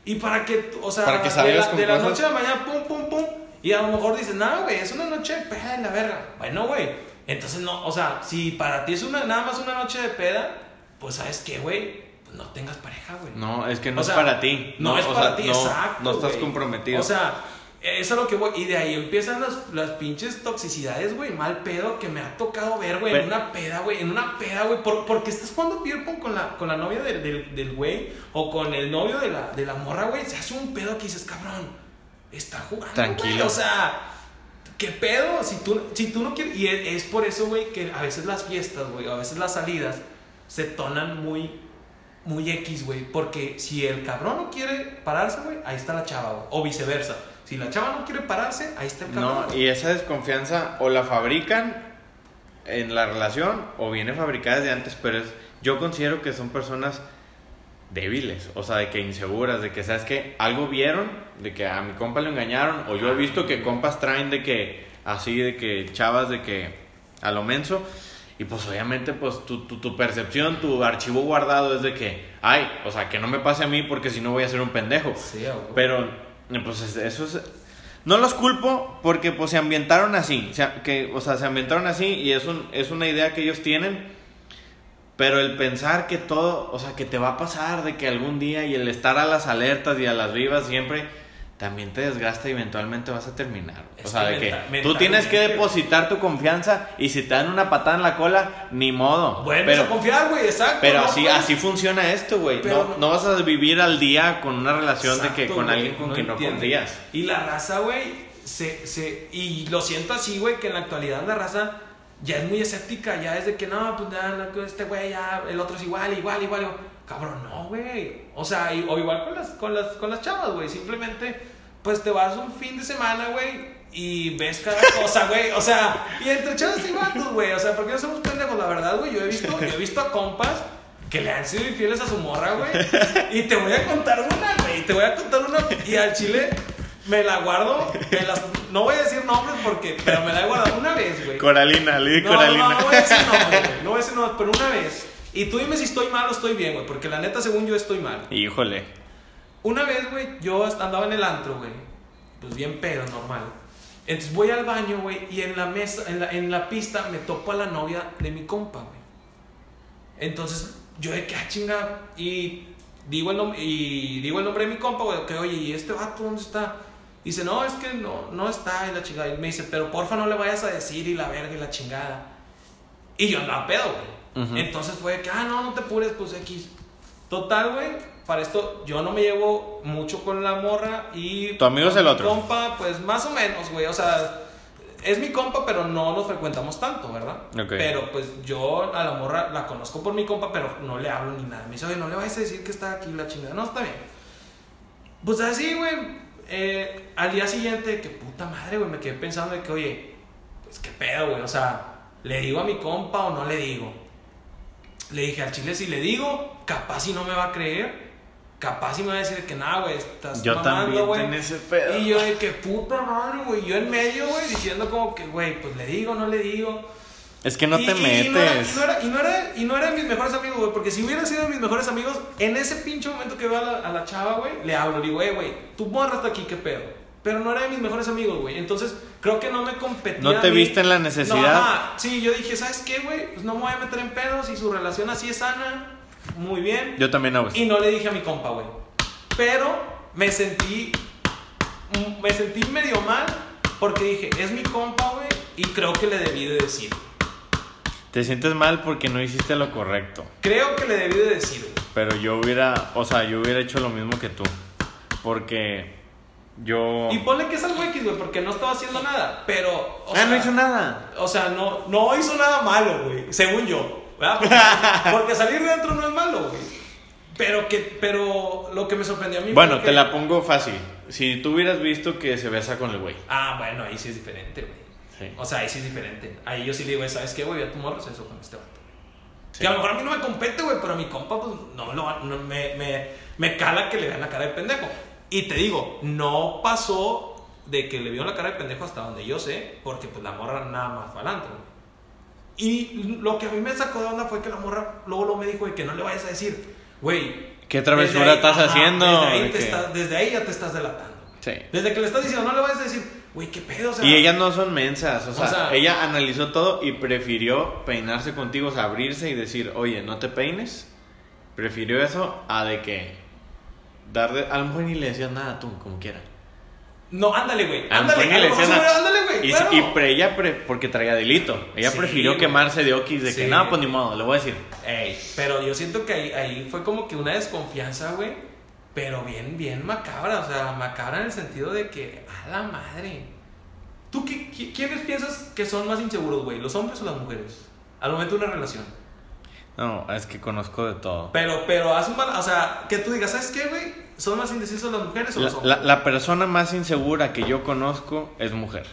Y para que, o sea, Para que de la, de noche a la mañana, pum, pum, pum. Y a lo mejor dices, no, güey, es una noche de peda en la verga. Bueno, güey. Entonces, no, o sea, si para ti es una, nada más una noche de peda, pues, ¿sabes qué, güey? Pues no tengas pareja, güey. No, es que no O es para ti. No, es para sea, ti, no, exacto. No estás comprometido. O sea, eso es lo que voy. Y de ahí empiezan las, las pinches toxicidades, güey. Mal pedo que me ha tocado ver, güey. En una peda, güey. En una peda, güey. Por, porque estás jugando beer pong con la, con la novia del, del, del güey. O con el novio de la, de la morra, güey. Se hace un pedo que dices, cabrón. Está jugando. Tranquilo. güey. O sea. ¿Qué pedo? Si tú, si tú no quieres. Y es, es por eso, güey, que a veces las fiestas, güey, a veces las salidas se tonan muy, muy X, güey. Porque si el cabrón no quiere pararse, güey, ahí está la chava, güey. O viceversa. Si la chava no quiere pararse, ahí está el cabrón. No, y esa desconfianza o la fabrican en la relación o viene fabricada desde antes, pero es, yo considero que son personas débiles, o sea, de que inseguras, de que, ¿sabes que Algo vieron, de que a mi compa lo engañaron, o yo he visto que compas traen de que, así, de que chavas, de que a lo menso, y pues obviamente, pues tu, tu, tu percepción, tu archivo guardado es de que, ay, o sea, que no me pase a mí porque si no voy a ser un pendejo. Sí. Pero, pues es- eso es. No los culpo porque pues se ambientaron así. O sea, que, o sea, se ambientaron así y es, un, es una idea que ellos tienen. Pero el pensar que todo, o sea, que te va a pasar de que algún día y el estar a las alertas y a las vivas siempre, también te desgasta y eventualmente vas a terminar. Es o sea, que de que tú tienes que depositar tu confianza y si te dan una patada en la cola, ni modo. Vuelves pero, a confiar, güey, exacto. pero ¿no, así, así funciona esto, güey. No, no- vas a vivir al día con una relación de que con alguien con quien no confías. Y la raza, güey, se, se, y lo siento así, güey, que en la actualidad la raza ya es muy escéptica, ya es de que no, pues ya, no, este güey, ya, el otro es igual, igual, igual. igual. Cabrón, no, güey. O sea, y- o igual con las, con las, con las chavas, güey. Simplemente, pues te vas un fin de semana, güey, y ves cada cosa, güey. O sea, y entre chavas y vatos, güey. O sea, porque no somos pendejos, la verdad, güey. Yo he visto, yo he visto a compas que le han sido infieles a su morra, güey. Y te voy a contar una, güey. Te voy a contar una. Y al chile me la guardo. me las- no voy a decir nombres porque. Pero me la he guardado una vez, güey. Coralina, le di No, no, Coralina. no, no voy a decir nombres, güey. No voy a decir nombres, pero una vez. Y tú dime si estoy mal o estoy bien, güey. Porque la neta, según yo, estoy mal. Híjole. Una vez, güey, yo andaba en el antro, güey. Pues bien pedo, normal. Entonces voy al baño, güey, y en la mesa, en la, en la pista me topo a la novia de mi compa, güey. Entonces yo de que, ah, chinga, y digo el, nombre, y digo el nombre de mi compa, güey, que, oye, ¿y este vato dónde está? Dice, no, es que no, no está y la chingada. Y me dice, pero porfa no le vayas a decir y la verga y la chingada. Y yo andaba pedo, güey. Entonces fue que, ah, no, no te apures, pues X. Total, güey, para esto yo no me llevo mucho con la morra y... Tu amigo es el mi otro. compa, pues más o menos, güey, o sea... Es mi compa, pero no nos frecuentamos tanto, ¿verdad? Pero pues yo a la morra la conozco por mi compa, pero no le hablo ni nada. Me dice, oye, no le vayas a decir que está aquí la chingada. No, está bien. Pues así, güey. eh, al día siguiente, que puta madre, güey, me quedé pensando de que, oye, pues qué pedo, güey. O sea, ¿le digo a mi compa o no le digo? Le dije al chile, si le digo, capaz si no me va a creer. Capaz si me va a decir que nada, güey, estás Yo mamando, güey. ese pedo. Y yo de que puta madre, güey. Yo en medio, güey, diciendo como que, güey, pues le digo, no le digo. Es que no Y- te y- metes. Y no, era, y, no era, y, no era, y no era de mis mejores amigos, güey. Porque si hubiera sido mis mejores amigos, en ese pinche momento que veo a la, a la chava, güey, le hablo. Le digo, güey, güey, tu morra está aquí, qué pedo. Pero no era de mis mejores amigos, güey. Entonces, creo que no me competía. No te viste en la No, necesidad. ajá. Sí, yo dije, ¿sabes qué, güey? Pues no me voy a meter en pedos. Y su relación así es sana, muy bien. Yo también hago eso. Y no le dije a mi compa, güey. Pero me sentí. Me sentí medio mal porque dije, es mi compa, güey. Y creo que le debí de decir. Te sientes mal porque no hiciste lo correcto. Creo que le debí de decir, güey. Pero yo hubiera, o sea, yo hubiera hecho lo mismo que tú. Porque yo... Y ponle que es algo X, güey, porque no estaba haciendo nada. Pero. o ah, sea, no hizo nada. O sea, no, no hizo nada malo, güey. Según yo. ¿Verdad? Porque, porque salir de dentro no es malo, güey. Pero, que, pero lo que me sorprendió a mí Bueno, te que- la pongo fácil. Si tú hubieras visto que se besa con el güey. Ah, bueno, ahí sí es diferente, güey. Sí. O sea, ahí sí es diferente. Ahí yo sí le digo, ¿sabes qué, güey? A tu morro se eso con este vato. Sí. Que a lo mejor a mí no me compete, güey, pero a mi compa, pues, no, lo va- no me, me, me cala que le vean la cara de pendejo. Y te digo, no pasó de que le vio la cara de pendejo hasta donde yo sé, porque pues la morra nada más fue adelante, güey. Y lo que a mí me sacó de onda fue que la morra luego, luego me dijo, güey, que no le vayas a decir, güey. ¿Qué travesura estás ajá, haciendo? Desde ahí, te que- estás- desde ahí ya te estás delatando. Sí. Desde que le estás diciendo, no le vayas a decir, güey, qué pedo, o sea. Y ellas no son mensas, o sea, O sea- ella analizó todo y prefirió peinarse contigo, o sea, abrirse y decir, oye, no te peines. Prefirió eso a de que darle, a lo mejor ni le decías nada tú, como quiera. No, ándale, güey. Ándale, ándale, güey. Y, claro. y pre- ella, pre- porque traía delito, ella Sí, prefirió quemarse de okis, de que nada, pues ni modo, le voy a decir. Ey, pero yo siento que ahí, ahí fue como que una desconfianza, güey. Pero bien, bien macabra. O sea, macabra en el sentido de que, a la madre. ¿Tú qué, qui- quiénes piensas que son más inseguros, güey? ¿Los hombres o las mujeres? Al momento de una relación. No, es que conozco de todo. Pero, pero haz un mal- O sea, que tú digas, ¿sabes qué, güey? ¿Son más indecisos las mujeres o La, los hombres? la- la persona más insegura que yo conozco es mujer.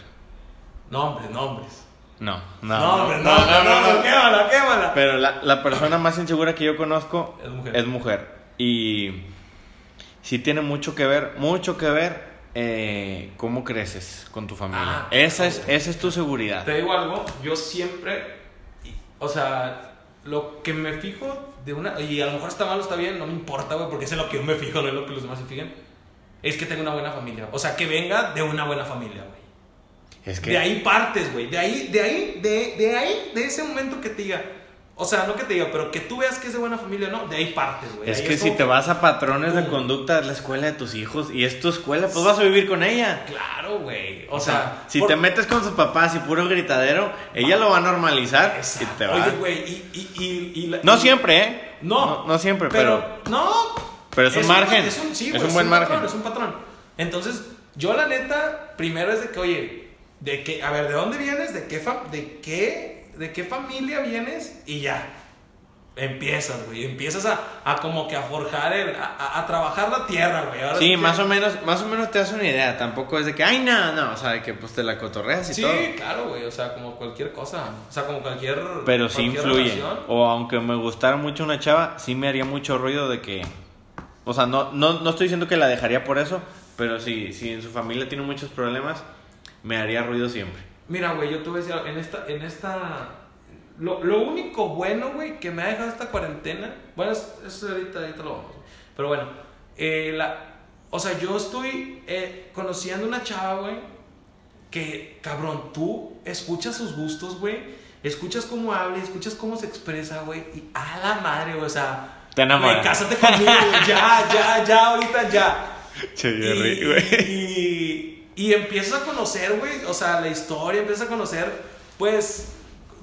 Nombres, nombres. No, no, Nombres, no, no, no, no, quémala, quémala. Pero la, la persona más insegura que yo conozco Es mujer. es mujer. Y sí tiene mucho que ver, mucho que ver eh, cómo creces con tu familia. Ah, esa, es, esa es tu seguridad. Te digo algo, yo siempre, o sea, lo que me fijo de una, y a lo mejor está mal o está bien, no me importa, güey, porque es en lo que yo me fijo, no es lo que los demás se fijen, es que tenga una buena familia. O sea, que venga de una buena familia, güey. Es que De ahí partes, güey. De ahí, de ahí, de, de ahí, de ese momento que te diga, o sea, no que te diga, pero que tú veas que es de buena familia, ¿no? De ahí partes, güey. es Ahí que si como te vas a patrones de Pum. conducta de la escuela de tus hijos y es tu escuela, pues vas a vivir con ella. Claro, güey. O, O sea, sea, si por- te metes con sus papás y puro gritadero, ella lo va a normalizar Exacto. y te va. Oye, güey, y, y, y, y la- no siempre, ¿eh? No, no, no siempre, pero, no, pero es un margen. es un, sí, Es un buen margen. patrón, es un patrón. Entonces, yo la neta, primero es de que, oye, de que, a ver, ¿de dónde vienes? ¿De qué, fa- de qué, de qué familia vienes? Y ya, empiezas, güey, empiezas a, a como que a forjar el, a, a- trabajar la tierra, güey. Ahora Sí, que- más o menos, más o menos te das una idea. Tampoco es de que, ay, no, no, o sea, de que pues te la cotorreas y Sí, todo. claro, güey, o sea, como cualquier cosa, o sea, como cualquier... Pero sí cualquier influye. relación. O aunque me gustara mucho una chava, sí me haría mucho ruido de que. O sea, no, no, no estoy diciendo que la dejaría por eso, pero sí, si en su familia tiene muchos problemas, me haría ruido siempre. Mira, güey, yo te voy a decir, algo, en esta, en esta, lo, lo único bueno, güey, que me ha dejado esta cuarentena, bueno, es, es ahorita, ahorita lo vamos, pero bueno, eh, la, o sea, yo estoy eh, conociendo una chava, güey, que, cabrón, tú escuchas sus gustos, güey. Escuchas cómo habla, escuchas cómo se expresa, güey. Y a la madre, güey, o sea. Te enamoras. Güey, cásate conmigo. Ya, ya, ya, ahorita ya. Che, güey. y, y empiezas a conocer, güey, o sea, la historia, empiezas a conocer, pues,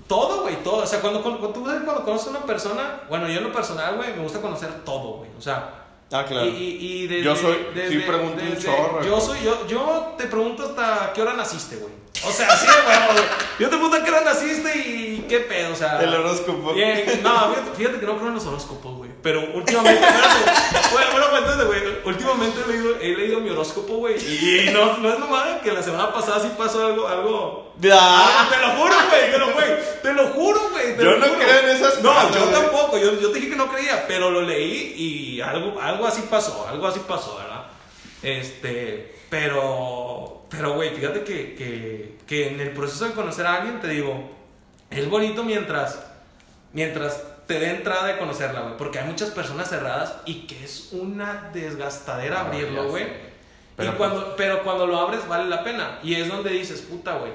todo, güey, todo. O sea, cuando, cuando, tú cuando conoces a una persona, bueno, yo en lo personal, güey, me gusta conocer todo, güey. O sea, Ah, claro. y, y, y desde- Yo soy- sí desde- pregunto un chorro, Yo soy, yo, yo te pregunto hasta qué hora naciste, güey. O sea, sí, güey, güey. Yo te pregunto a qué hora naciste y qué pedo, o sea. El horóscopo. No, fíjate, fíjate que no creo en los horóscopos, güey. Pero últimamente, bueno, bueno, pues, entonces, güey, últimamente he leído, he leído mi horóscopo, güey. Y no, no es nomás que la semana pasada sí pasó algo, algo. Ah. Te lo juro, güey, te lo, güey, te lo juro, güey. Yo no juro. creo en esas No, cosas, yo güey. tampoco, yo, yo te dije que no creía, pero lo leí y algo, algo así pasó, algo así pasó, ¿verdad? Este, pero, pero, güey, fíjate que, que, que en el proceso de conocer a alguien, te digo, es bonito mientras, mientras te dé entrada de conocerla, güey, porque hay muchas personas cerradas y que es una desgastadera No, abrirlo, güey. Pero, Pero, cuando, pero cuando lo abres vale la pena. Y es donde dices, puta, güey,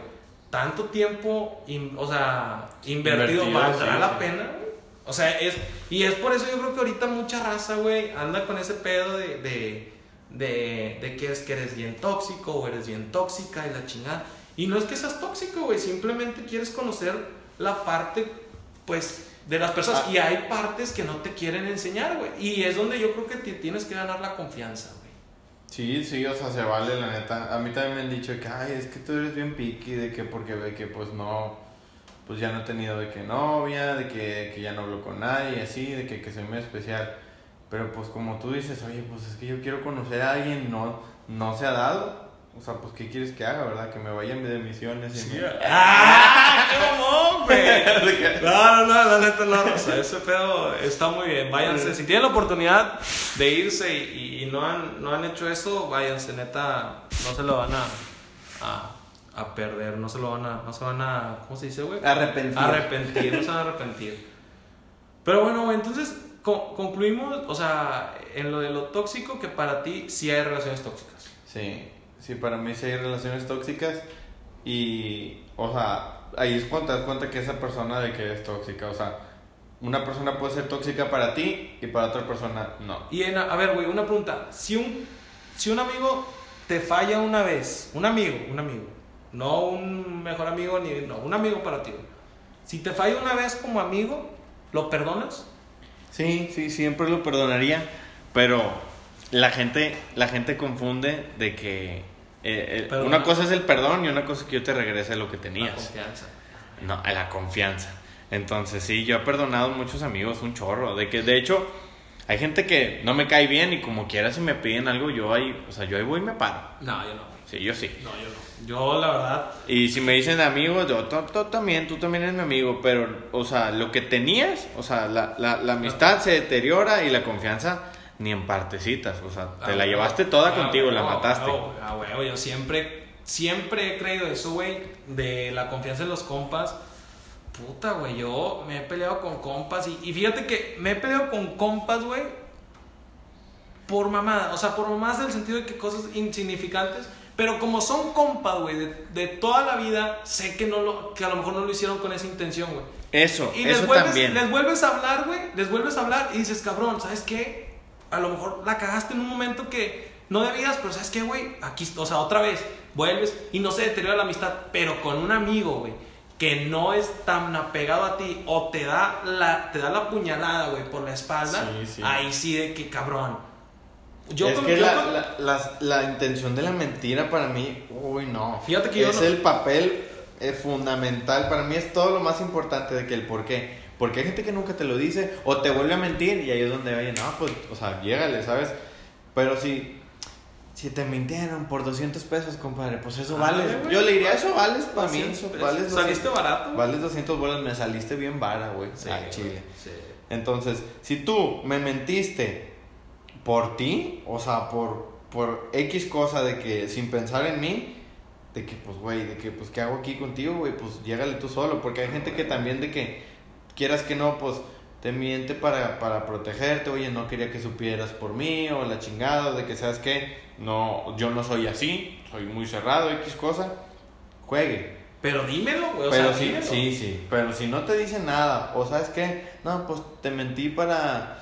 tanto tiempo, in- o sea, invertido, ¿valdrá sí, la sí. pena? O sea, es... Y es por eso yo creo que ahorita mucha raza, güey, anda con ese pedo de... de de, de que, es, que eres bien tóxico o eres bien tóxica y la chingada. Y no es que seas tóxico, güey, simplemente quieres conocer la parte, pues, de las personas. Ah. Y hay partes que no te quieren enseñar, güey. Y es donde yo creo que te tienes que ganar la confianza, güey. Sí, sí, o sea, se vale, la neta. A mí también me han dicho que, ay, es que tú eres bien piqui, de que porque ve que pues no, pues ya no he tenido de que novia, de que, que ya no hablo con nadie, así, de que, que soy muy especial. Pero pues como tú dices, oye, pues es que yo quiero conocer a alguien, no, no se ha dado. O sea, pues ¿qué quieres que haga, verdad? Que me vaya de misiones y me- ¡Ah! ¡Qué mamón, güey! No, no, no, la neta no, o sea, ese pedo está muy bien. Váyanse, si tienen la oportunidad de irse y, y no, han, no han hecho eso, váyanse, neta, no se lo van a, a, a perder, no se lo van a, no se van a, ¿cómo se dice, güey? Arrepentir. Arrepentir, no se van a arrepentir. Pero bueno, güey, entonces co- concluimos, o sea, en lo de lo tóxico, que para ti sí hay relaciones tóxicas. Sí, sí, para mí sí hay relaciones tóxicas y, o sea, ahí es cuando te das cuenta que esa persona de que es tóxica, o sea, una persona puede ser tóxica para ti y para otra persona no. Y en, a ver, güey, una pregunta. Si un, si un amigo te falla una vez, un amigo, un amigo, no un mejor amigo, ni no, un amigo para ti. güey. Si te falla una vez como amigo, ¿lo perdonas? Sí, sí, siempre lo perdonaría, pero la gente, la gente confunde de que eh, eh, una cosa es el perdón y una cosa es que yo te regrese lo que La tenías. confianza. No, a la confianza. Entonces, sí, yo he perdonado a muchos amigos un chorro. De que, de hecho, hay gente que no me cae bien y como quiera, si me piden algo, yo ahí, o sea, yo ahí voy y me paro. No, yo no. Sí, yo sí. No, yo no. Yo, la verdad, Y si me dicen amigos, yo tú, tú también, tú también eres mi amigo, pero, o sea, lo que tenías, o sea, la, la, la amistad se deteriora y la confianza ni en partecitas, o sea, te Ah, la llevaste toda Ah, contigo, la huevo, mataste. Ah, huevo, yo siempre, siempre he creído eso, güey, de la confianza en los compas. Puta, güey, yo me he peleado con compas y, y fíjate que me he peleado con compas, güey, por mamada, o sea, por mamadas en el sentido de que cosas insignificantes, pero como son compas, güey, de, de toda la vida, sé que, no lo, que a lo mejor no lo hicieron con esa intención, güey. Eso, Y eso les vuelves, también. les vuelves a hablar, güey. Les vuelves a hablar y dices, cabrón, ¿sabes qué? A lo mejor la cagaste en un momento que no debías, pero ¿sabes qué, güey? Aquí, o sea, otra vez, vuelves y no se deteriora la amistad, pero con un amigo, güey, que no es tan apegado a ti o te da la, te da la puñalada, güey, por la espalda, Sí, sí. ahí sí de que cabrón. Yo es con- que yo la, con- la, las- la intención de la mentira para mí, uy, no. Fíjate que yo es no- el papel eh, fundamental. Para mí es todo lo más importante de que el por qué. Porque hay gente que nunca te lo dice o te vuelve a mentir y ahí es donde, oye, no, pues, o sea, llégale, ¿sabes? Pero si, si te mintieron por 200 pesos, compadre, pues eso Ándale, vale. Yo le diría, eso vales para mí. 200 Eso pesos. vales 200, Saliste barato. vales 200 bolas, me saliste bien vara, güey. Sí, güey, chile. sí. Entonces, si tú me mentiste por ti, o sea, por, por X cosa de que sin pensar en mí, de que pues, güey, de que pues, ¿qué hago aquí contigo, güey? Pues llégale tú solo, porque hay gente que también de que quieras que no, pues te miente para, para protegerte, oye, no quería que supieras por mí, o la chingada, de que sabes que no, yo no soy así, soy muy cerrado, X cosa. juegue. Pero dímelo, güey. O sea, sí, dímelo. sí, sí. Pero si no te dice nada, o sabes qué, no, pues te mentí para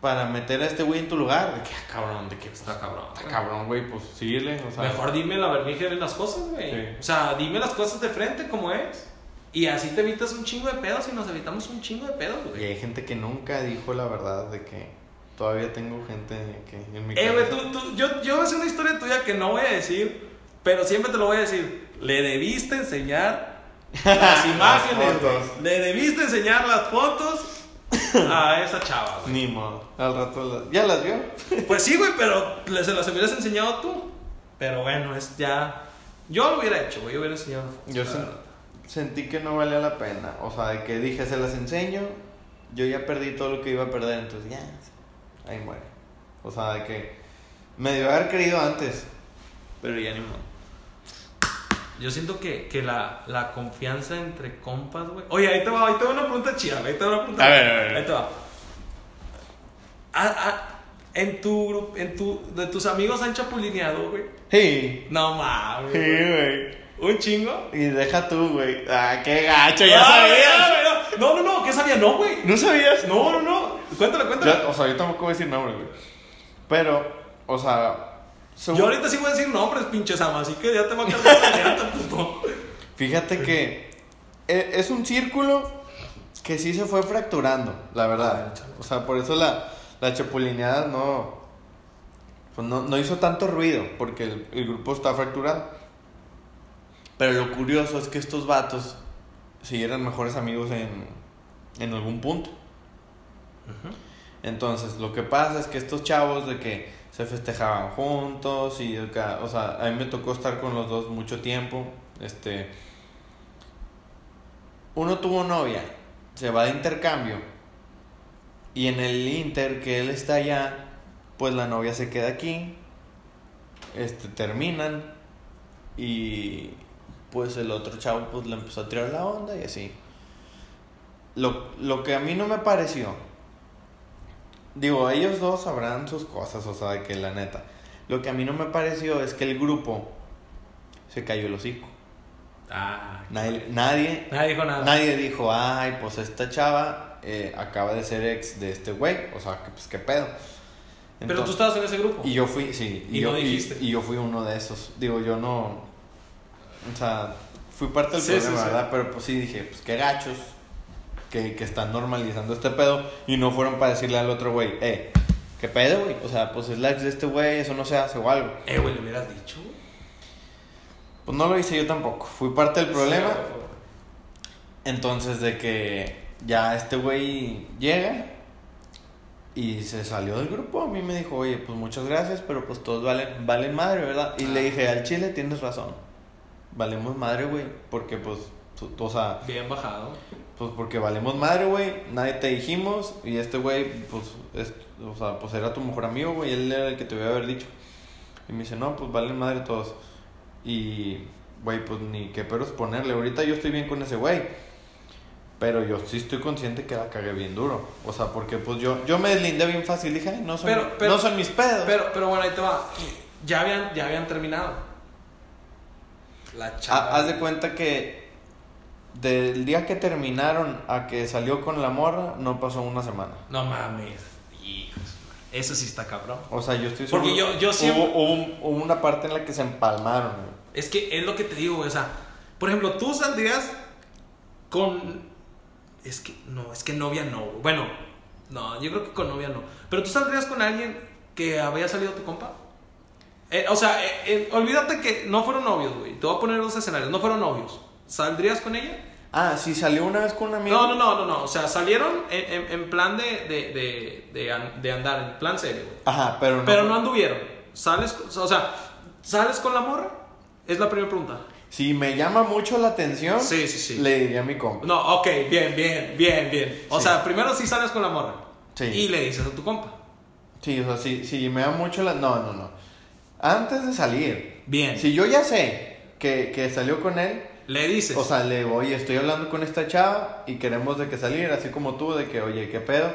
para meter a este güey en tu lugar. De que, ah, cabrón, de que Está cabrón. está cabrón, güey, pues síguele, o sea. Mejor dime la verdad de las cosas, güey. Sí. O sea, dime las cosas de frente como es. Y así te evitas un chingo de pedos y nos evitamos un chingo de pedos, Y güey. hay gente que nunca dijo la verdad de que todavía tengo gente que en mi Eh, güey, tú, tú, yo, yo es una historia tuya que no voy a decir, pero siempre te lo voy a decir. Le debiste enseñar las imágenes, güey. Le debiste enseñar las fotos a esa chava, güey. Ni modo. Al rato las- ¿Ya las vio? Pues sí, güey, pero se las hubieras enseñado tú. Pero bueno, es ya. Yo lo hubiera hecho, güey. Yo hubiera enseñado. fotos, Yo. Sentí que no valía la pena. O sea, de que dije, se las enseño. Yo ya perdí todo lo que iba a perder, entonces ya. Ahí muere. O sea, de que me debió haber querido antes. Pero ya ni modo. Yo siento que, que la, la confianza entre compas, güey. Oye, ahí te va, ahí te va una pregunta chida. Ahí te va una pregunta. A ver, a ver. Ahí te va. Ah, ah, en tu grupo, en tu, de tus amigos han chapulineado, güey. Sí. No mames. Sí, güey. ¿Un chingo? Y deja tú, güey. Ah, qué gacho, ya Ah, sabías. güey, No, no, no, ¿qué sabía? No, güey. ¿No sabías? No, no, no. Cuéntale, cuéntale. Ya, o sea, yo tampoco voy a decir nombres, güey. Pero, o sea, según- Yo ahorita sí voy a decir nombres, pinches ama, así que ya te va a cargar la puto. fíjate que e- es un círculo que sí se fue fracturando, la verdad. ver, échale. O sea, por eso la, la chapulineada no, pues no, no hizo tanto ruido, porque el, el grupo está fracturado. Pero lo curioso es que estos vatos sí eran mejores amigos en, en algún punto. Entonces, lo que pasa es que estos chavos de que se festejaban juntos y, o sea, a mí me tocó estar con los dos mucho tiempo. Este, uno tuvo novia, se va de intercambio y en el inter que él está allá, pues la novia se queda aquí, este, terminan y pues el otro chavo pues le empezó a tirar la onda y así. Lo, lo que a mí no me pareció Digo, ellos dos sabrán sus cosas, o sea, que la neta. Lo que a mí no me pareció es que el grupo se cayó el hocico. Ah, Nadie, nadie, nadie dijo nada. nadie dijo, ay, pues esta chava eh, acaba de ser ex de este güey. O sea, que, pues qué pedo. Pero tú estabas en ese grupo. Y yo fui, sí. Y yo, no dijiste. Y, yo fui uno de esos. Digo, yo no. O sea, fui parte del Sí, problema, sí, sí. ¿verdad? Pero pues sí dije, pues qué gachos. Que, que están normalizando este pedo. Y no fueron para decirle al otro güey, eh, ¿qué pedo, güey? O sea, pues es la ex de este güey, eso no se hace o algo. Eh, güey, le hubieras dicho. Pues no lo hice yo tampoco. Fui parte del problema. Entonces, de que ya este güey llega y se salió del grupo. A mí me dijo, oye, pues muchas gracias, pero pues todos valen, valen madre, ¿verdad? Y le dije, al chile tienes razón. Valemos madre, güey. Porque pues, o sea, Bien bajado. pues porque valemos madre, güey. Nadie te dijimos. Y este güey, pues, es, o sea, pues era tu mejor amigo, güey. Él era el que te iba a haber dicho. Y me dice, no, pues valen madre todos. Y, güey, pues ni qué peros ponerle. Ahorita yo estoy bien con ese güey. Pero yo sí estoy consciente que la cagué bien duro. O sea, porque pues yo, yo me deslindé bien fácil. Dije, "Ay, no son, Pero- pero- no son mis pedos. Pero, pero bueno, ahí te va. Ya habían, ya habían terminado. La Ha- chava. haz de cuenta que del día que terminaron a que salió con la morra, no pasó una semana. No mames. Hijos, Eso sí está cabrón. O sea, yo estoy Porque seguro- yo- yo siempre- Hubo, hubo un- hubo una parte en la que se empalmaron, güey. Es que es lo que te digo, güey. O sea, por ejemplo, tú saldrías con. Es que no, es que novia no. güey. Bueno, no, yo creo que con novia no. Pero tú saldrías con alguien que había salido tu compa. Eh, o sea, eh, eh, olvídate que no fueron novios, güey. Te voy a poner dos escenarios. No fueron novios. ¿Saldrías con ella? Ah, sí, salió una vez con un amigo. No, no, no, no, no. O sea, salieron en, en- en plan de, de, de, de an- de andar, en plan serio, güey. Ajá, pero no. Pero no anduvieron. ¿Sales? O sea, ¿sales con la morra? Es la primera pregunta. Si me llama mucho la atención, Sí, sí, sí. le diría a mi compa. No, ok, bien, bien, bien, bien. O Sí. sea, primero sí sales con la morra. Sí. Y le dices a tu compa. Sí, o sea, si, si me llama mucho la. No, no, no. Antes de salir, Bien. si yo ya sé que, que salió con él, Le dices. o sea, le digo, oye, estoy hablando con esta chava y queremos de que salir, así como tú, de que, oye, ¿qué pedo?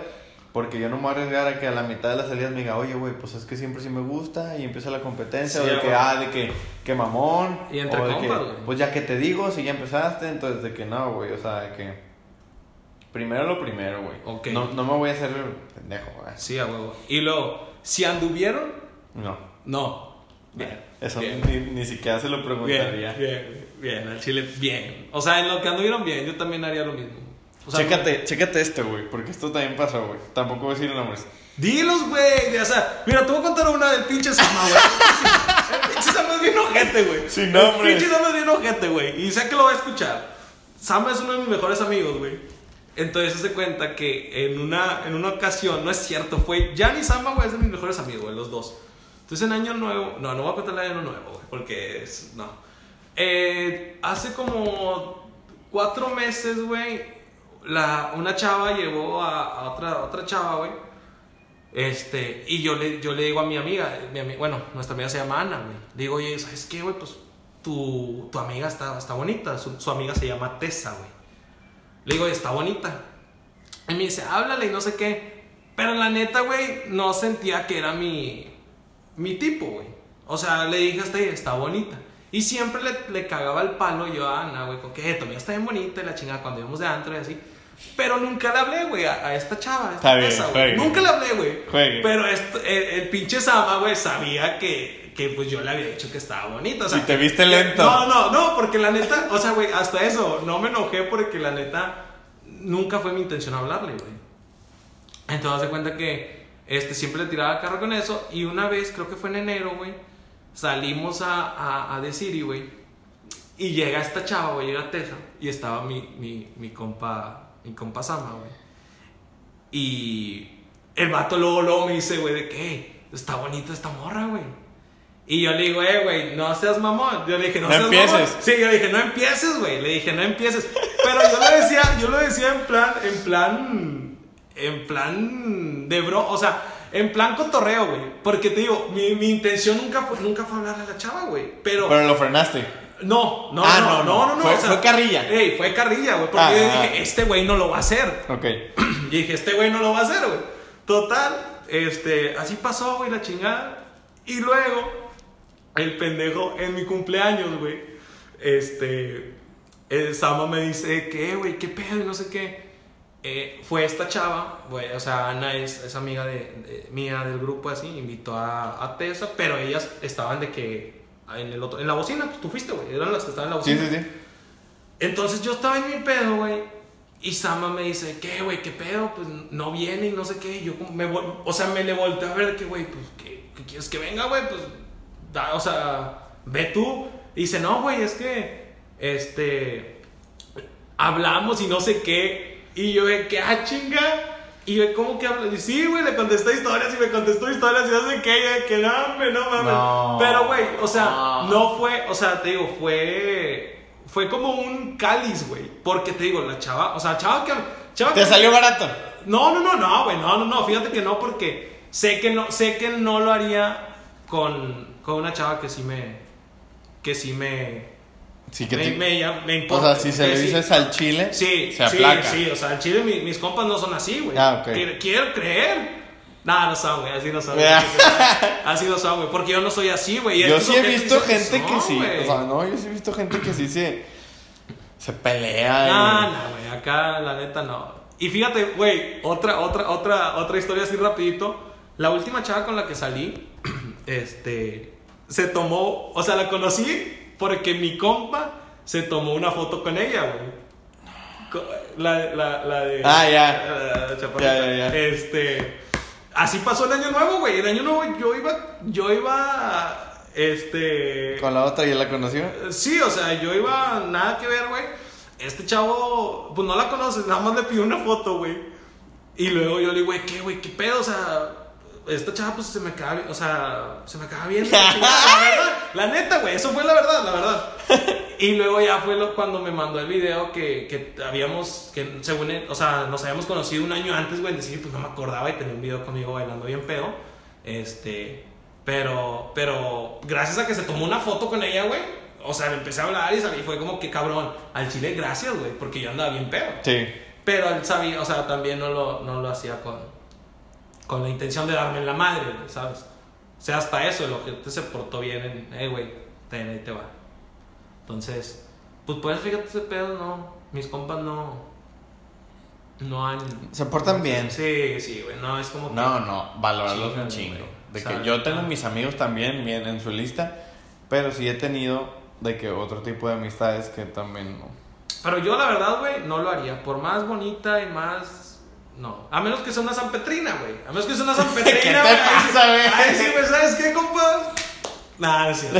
Porque yo no me voy a arriesgar a que a la mitad de las salidas me diga, oye, güey, pues es que siempre sí me gusta y empieza la competencia. Sí, o de que, ah, de que, que mamón. Y entre o de compas, que. Pues ya que te digo, si ya empezaste, entonces de que no, güey, o sea, de que. Primero lo primero, güey. Ok. No, no me voy a hacer pendejo, güey. Sí, a huevo. Y luego, si anduvieron, No. no. Bien. Eso bien. Ni, ni siquiera se lo Bien, preguntaría. bien, bien, al chile, bien. O sea, en lo que anduvieron bien, yo también haría lo mismo. O sea, chécate, chécate esto, güey, porque esto también pasó, güey. Tampoco voy a decir nombres. Dilos, güey. O sea, mira, te voy a contar una del pinche Sama, güey. El pinche Sama es bien ojete, güey. Sin El nombres. pinche Sama es bien ojete, güey. Y sé que lo va a escuchar. Sama es uno de mis mejores amigos, güey. Entonces se cuenta que en una, en una ocasión, no es cierto, fue Jan y Sama, güey, es de mis mejores amigos, güey, los dos. Entonces en Año Nuevo, no, no voy a contar el Año Nuevo, güey, porque es, no. Eh, hace como cuatro meses, güey, una chava llevó a, otra, otra chava, güey. Este, y yo le, yo le digo a mi amiga, mi ami- bueno, nuestra amiga se llama Ana, güey. Le digo, oye, ¿sabes qué, güey? Pues tu, tu amiga está, está bonita. Su, su amiga se llama Tessa, güey. Le digo, está bonita. Y me dice, háblale y no sé qué. Pero la neta, güey, no sentía que era mi, mi tipo, güey. O sea, le dije hasta ahí, está bonita. Y siempre le, le cagaba el palo yo a Ana, güey, con que "Eh, tu está bien bonita y la chingada cuando íbamos de antro y así. Pero nunca le hablé, güey, a, a esta chava, a esta Está bien, güey. juegue. Nunca le hablé, güey. Juegue. Pero esto- el, el pinche Sama, güey, sabía que, que pues yo le había dicho que estaba bonita. O sea, Y te viste lento. No, no, no, porque la neta, o sea, güey, hasta eso, no me enojé porque la neta nunca fue mi intención hablarle, güey. Entonces, de cuenta que este, siempre le tiraba carro con eso. Y una vez, creo que fue en enero, güey, salimos a, a, a The City, güey. Y llega esta chava, güey, llega Tessa. Y estaba mi, mi, mi compa, mi compa Sama, güey. Y el vato luego, luego me dice, güey, de que está bonita esta morra, güey. Y yo le digo, eh, güey, no seas mamón. Yo le dije, no, No seas empieces. mamón. Sí, yo le dije, no empieces, güey. Le dije, no empieces. Pero yo lo decía, yo lo decía en plan, en plan, en plan de bro, o sea, en plan cotorreo, güey. Porque te digo, mi, mi intención nunca fue, nunca fue hablarle a la chava, güey. Pero, Pero lo frenaste. no, no, Ah, no, no, no, no. no, no. Fue- o sea, fue carrilla. Ey, fue carrilla, güey. Porque Ah, yo ah. dije, este güey no lo va a hacer. Ok. Y dije, este güey no lo va a hacer, güey. Total, este, así pasó, güey, la chingada. Y luego, el pendejo en mi cumpleaños, güey, este, el Sama me dice, ¿qué, güey? ¿Qué pedo? Y no sé qué. Eh, fue esta chava, güey, o sea, Ana es, es amiga de, de- mía del grupo, así, invitó a, a Tessa, pero ellas estaban de que en, el otro, en la bocina, pues tú fuiste, güey, eran las que estaban en la Sí, bocina. sí, sí. Entonces yo estaba en mi pedo, güey. Y Sama me dice, ¿qué, güey? ¿Qué pedo? Pues no viene y no sé qué. Y yo me o sea, me le volteé a ver de que, güey, pues, ¿qué, qué quieres que venga, güey? Pues, da, o sea, ve tú. Y dice, no, güey, es que, este, hablamos y no sé qué. Y yo, de que, ah, chinga. Y yo, ¿cómo que hablas? Y sí, güey, le contestó historias y me contestó historias y no sé qué. Y de que, no, hombre, no mames. No. Pero, güey, o sea, No. no fue, o sea, te digo, fue. Fue como un cáliz, güey. Porque te digo, la chava, o sea, chava que. Chava Te que- salió barato. No, no, no, no, güey, no, no, no, fíjate que no, porque sé que no, sé que no lo haría con, con una chava que sí me. Que sí me. Sí, que me, te- me, me O importa. sea, si se que le sí. dices al chile, Sí, se sí, aplaca. sí, o sea, en Chile mi- mis compas no son así, güey. Ah, ok. Quiero, quiero creer. Nah, no son, güey, así no son. Ya. así no son, güey, porque yo no soy así, güey. Yo sí he visto gente que son, sí. güey. O sea, no, yo sí he visto gente que sí se. Se pelea. y- No, no, güey, acá la neta no. Y fíjate, güey, otra, otra, otra, otra historia así rapidito. La última chava con la que salí, este, se tomó, o sea, la conocí porque mi compa se tomó una foto con ella, güey. La, la, la de... Ah, ya. la. Ya, ya, ya. Este, así pasó el año nuevo, güey. El año nuevo yo iba, yo iba, este... Con la otra ya la conoció. Sí, o sea, yo iba nada que ver, güey. Este chavo, pues no la conoces, nada más le pidió una foto, güey. Y luego yo le digo, güey, ¿qué, güey? ¿Qué pedo? O sea, esta chava, pues se me acaba, o sea, se me acaba viendo. la verdad, neta, güey, eso fue la verdad, la verdad. Y luego ya fue lo, cuando me mandó el video que, que habíamos, que según él, o sea, nos habíamos conocido un año antes, güey, decir, pues no me acordaba y tenía un video conmigo bailando bien pedo. Este, pero, pero, gracias a que se tomó una foto con ella, güey, o sea, le empecé a hablar y salí, fue como que cabrón, al chile, gracias, güey, porque yo andaba bien pedo. Sí. Pero él sabía, o sea, también no lo, no lo hacía con, con la intención de darme en la madre, güey, ¿sabes? O sea, hasta eso, el ojete se portó bien en, eh, güey, ten, ahí te va. Entonces, pues pues fíjate ese pedo, no, mis compas no, no han... Se portan bien. Sí, sí, güey, no, es como que... No, no, valorarlos un chingo. güey. De sea, que yo tengo mis amigos también bien en su lista, pero sí he tenido de que otro tipo de amistades que también no. Pero yo la verdad, güey, no lo haría. Por más bonita y más... No. A menos que sea una San Petrina, güey. A menos que sea una San Petrina, ¿Qué te güey. Ay, sí, güey, ¿sabes qué, compa? Nah, no es cierto.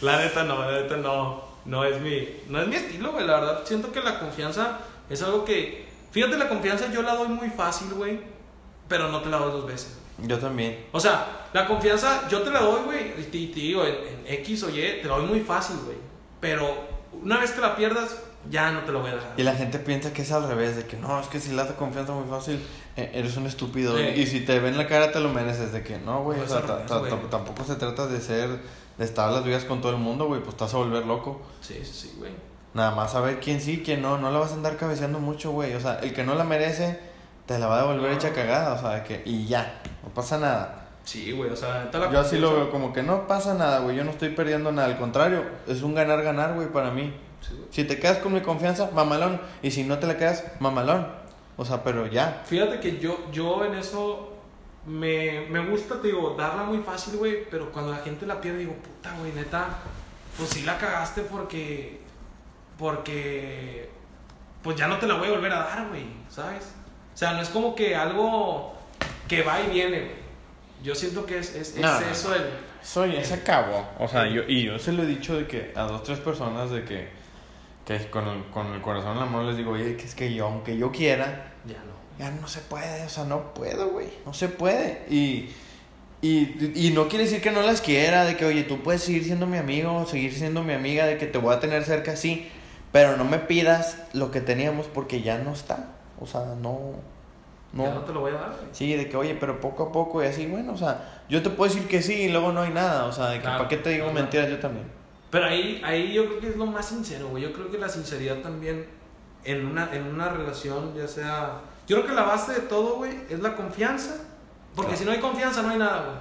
La neta no, la neta no. No es mi, no es mi estilo, güey. La verdad, siento que la confianza es algo que... Fíjate, la confianza yo la doy muy fácil, güey. Pero no te la doy dos veces. Yo también. O sea, la confianza yo te la doy, güey. Te, te digo, en, en X o Y, te la doy muy fácil, güey. Pero una vez que la pierdas, ya no te la voy a dar. Y la gente piensa que es al revés, de que no, es que si le das confianza muy fácil, eh, eres un estúpido. Sí. Y si te ven la cara te lo mereces, de que no, güey, No, o sea, tampoco se trata de ser, de estar a las vidas con todo el mundo, güey, pues estás a volver loco. Sí, sí, sí, güey. Nada más saber quién sí, quién no, no la vas a andar cabeceando mucho, güey. O sea, el que no la merece, te la va a devolver No. hecha cagada, o sea, de que, y ya, no pasa nada. Sí, güey, o sea, la Yo así lo veo, como que no pasa nada, güey, yo no estoy perdiendo nada, al contrario, es un ganar-ganar, güey, para mí. Sí. Si te quedas con mi confianza, mamalón, y si no te la quedas, mamalón. O sea, pero ya. Fíjate que yo, yo en eso me, me gusta, te digo, darla muy fácil, güey, pero cuando la gente la pierde, digo, puta, güey, neta, pues sí la cagaste porque, porque, pues ya no te la voy a volver a dar, güey, ¿sabes? O sea, no es como que algo que va y viene, güey. Yo siento que es, es, es No, no, eso el... Eso ya se acabó. O sea, yo, y yo se lo he dicho de que a dos, tres personas de que, que con, el, con el corazón en la mano les digo, oye, que es que yo, aunque yo quiera, Ya no. ya no se puede, o sea, no puedo, güey, no se puede. Y, y, y no quiere decir que no las quiera, de que, oye, tú puedes seguir siendo mi amigo, seguir siendo mi amiga, de que te voy a tener cerca, sí, pero no me pidas lo que teníamos porque ya no está. O sea, no, no. Ya no te lo voy a dar, güey. Sí, de que, oye, pero poco a poco y así, bueno, o sea, yo te puedo decir que sí y luego no hay nada, o sea, de que, Claro, ¿para qué te digo claro. mentiras yo también? Pero ahí, ahí yo creo que es lo más sincero, güey. Yo creo que la sinceridad también en una, en una relación, ya sea... Yo creo que la base de todo, güey, es la confianza. Porque Claro. si no hay confianza, no hay nada, güey.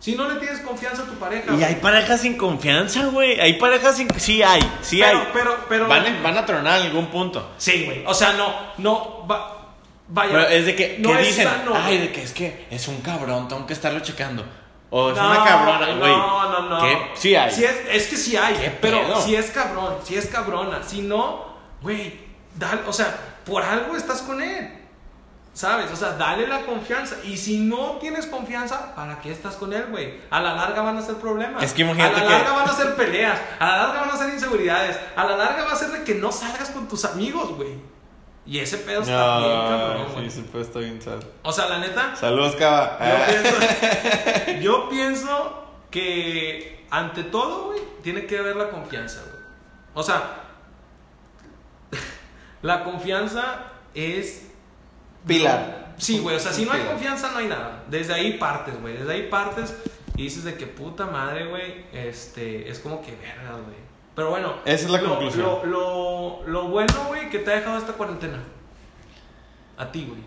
Si no le tienes confianza a tu pareja... Y güey, hay parejas sin confianza, güey. Hay parejas sin. Sí hay, sí pero, hay. pero, pero... Van, a- van a tronar en algún punto. Sí, güey. O sea, no, no... va- vaya. Pero es de que, no que es dicen, sano, ay, de que es que es un cabrón, tengo que estarlo checando. O es No, una cabrona, güey. No, no, no. ¿Qué? Sí hay. Sí es, es que sí hay, ¿Qué pero pedo? si es cabrón, si es cabrona. Si no, güey, dale, o sea, por algo estás con él. ¿Sabes? O sea, dale la confianza. Y si no tienes confianza, ¿para qué estás con él, güey? A la larga van a ser problemas. Es que imagínate A la que- larga van a ser peleas. A la larga van a ser inseguridades. A la larga va a ser de que no salgas con tus amigos, güey. Y ese pedo está bien, cabrón, güey. sí, pues estoy bien sad. O sea, la neta, Saludos, Cava. yo Ah. pienso, yo pienso que ante todo, güey, tiene que haber la confianza, güey. O sea, la confianza es... Pilar. Sí, güey, o sea, si no hay confianza no hay nada. Desde ahí partes, güey. Desde ahí partes y dices de que puta madre, güey, este, es como que verga, güey. Pero bueno. Esa es la lo- conclusión. Lo, lo, lo bueno, güey, que te ha dejado esta cuarentena. A ti, güey.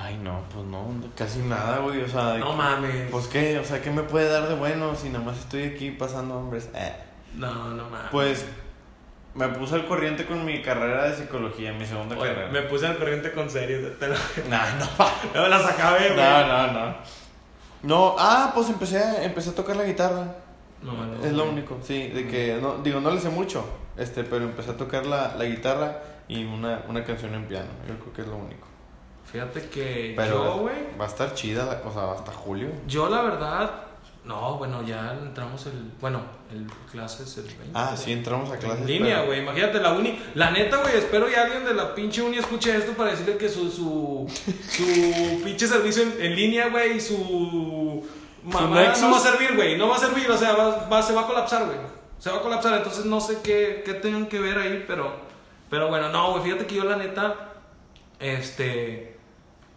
Ay, no, pues no, casi nada, güey, o sea... No que- mames. Pues qué, o sea, ¿qué me puede dar de bueno si nada más estoy aquí pasando hombres? Eh. No, no mames. Pues me puse al corriente con mi carrera de psicología, mi segunda Oye, carrera. me puse al corriente con series. Te lo... No, no, No me las acabé, güey. no, no, no. No, ah, pues empecé, empecé a tocar la guitarra. No, no, es lo único, sí, de que, no, digo, no le sé mucho, este, pero empecé a tocar la, la guitarra y una, una canción en piano, yo creo que es lo único. Fíjate que Pero yo, güey. va a estar chida, la- o sea, hasta julio. Yo, la verdad. No, bueno, ya entramos el. Bueno, el clases el 20. Ah, sí, entramos a clases. En línea, güey. Imagínate la uni. La neta, güey. Espero y alguien de la pinche uni escuche esto para decirle que su. Su, su pinche servicio en, en línea, güey. Y su. Mamá no va a servir, güey. No va a servir. O sea, va, va- se va a colapsar, güey. Se va a colapsar. Entonces no sé qué, qué tengan que ver ahí, pero. Pero bueno, no, güey. Fíjate que yo, la neta. Este.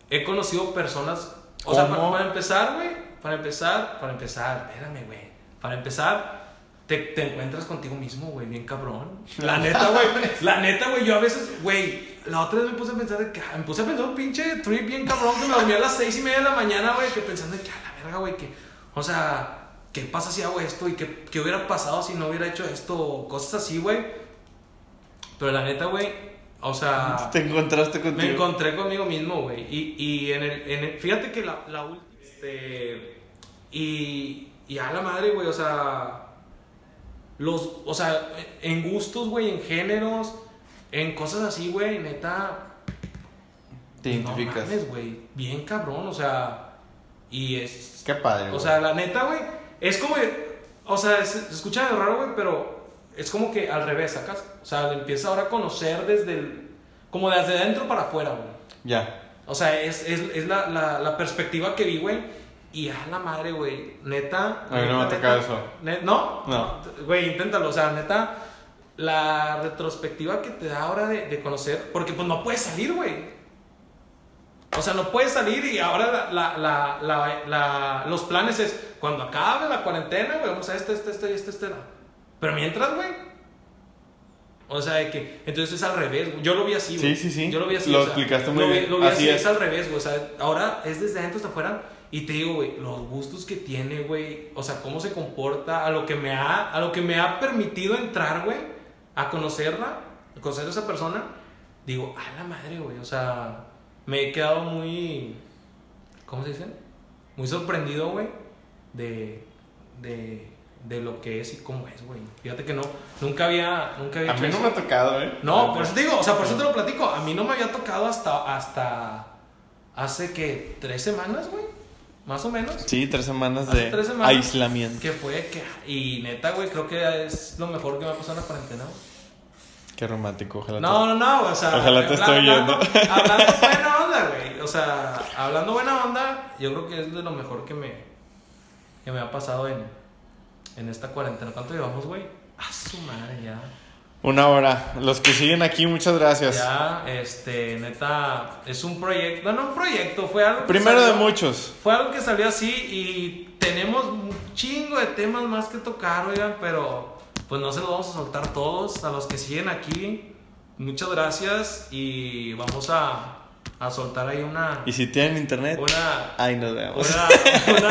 He conocido personas. O sea, para, para empezar, güey. Para empezar, para empezar. Espérame, güey. Para empezar. Te, te encuentras contigo mismo, güey, bien cabrón. La neta, güey. La neta, güey, yo a veces, güey, la otra vez me puse a pensar de que, ah, me puse a pensar un pinche trip bien cabrón que me dormí a las seis y media de la mañana, güey, que pensando de que a la verga, güey, que, o sea, ¿qué pasa si hago esto? ¿Y qué, qué hubiera pasado si no hubiera hecho esto? O cosas así, güey. Pero la neta, güey, o sea... Te encontraste Me contigo. encontré conmigo mismo, güey. Y, y en, el, en el- Fíjate que la, la última. Este. Y. Y a la madre, güey, o sea. Los. O sea, en gustos, güey, en géneros, en cosas así, güey, neta. Te identificas. No mames, güey. Bien cabrón, o sea. Y es. Qué padre, O güey. sea, la neta, güey, es como. O sea, se, se escucha medio raro, güey, pero es como que al revés, ¿sacas? O sea, le empieza ahora a conocer desde el. Como desde adentro para afuera, güey. Ya. O sea, es, es, es la, la, la perspectiva que vi, güey. Y a la madre, güey. Neta. A mí no me ha tocado eso. ¿No? No. Güey, inténtalo. O sea, neta. La retrospectiva que te da ahora de, de conocer. Porque pues no puedes salir, güey. O sea, no puedes salir y ahora la, la, la, los planes es cuando acabe la cuarentena, güey, vamos a este, este, este, este, este. Pero mientras, güey. O sea, de que. Entonces es al revés, güey. Yo lo vi así, güey. Sí, sí, sí. Yo lo vi así. Lo o sea, explicaste muy lo vi- bien. Lo vi Así así, es. es al revés, güey. O sea, ahora es desde adentro hasta afuera. Y te digo, güey, los gustos que tiene, güey. O sea, cómo se comporta, a lo que me ha, a lo que me ha permitido entrar, güey, a conocerla, a conocer a esa persona. Digo, a la madre, güey. O sea, me he quedado muy. ¿Cómo se dice? Muy sorprendido, güey, de, de, de lo que es y cómo es, güey. Fíjate que no, nunca había, nunca había A hecho mí no eso. me ha tocado, ¿eh? No, por eso te digo, o sea, por eso te lo platico. A mí no me había tocado hasta, hasta hace que tres semanas, güey. Más o menos. Sí, tres semanas Hace de tres semanas. aislamiento. Que fue que. Y neta, güey, creo que es lo mejor que me ha pasado en la cuarentena. güey. Qué romántico, ojalá. No, no, no, o sea. Ojalá te esté hablando- oyendo. Hablando buena onda, güey. O sea, hablando buena onda, yo creo que es de lo mejor que me, que me ha pasado en, en esta cuarentena. ¿Cuánto llevamos, güey? A su madre, ya. Una hora. Los que siguen aquí, muchas gracias. Ya, este, neta, es un proyecto, no, no un proyecto, fue algo Primero de salió- muchos. Fue algo que salió así y tenemos un chingo de temas más que tocar, oigan, pero pues no se los vamos a soltar todos. A los que siguen aquí, muchas gracias y vamos a, a soltar ahí una, Y si tienen internet, una, ahí nos vemos. una, una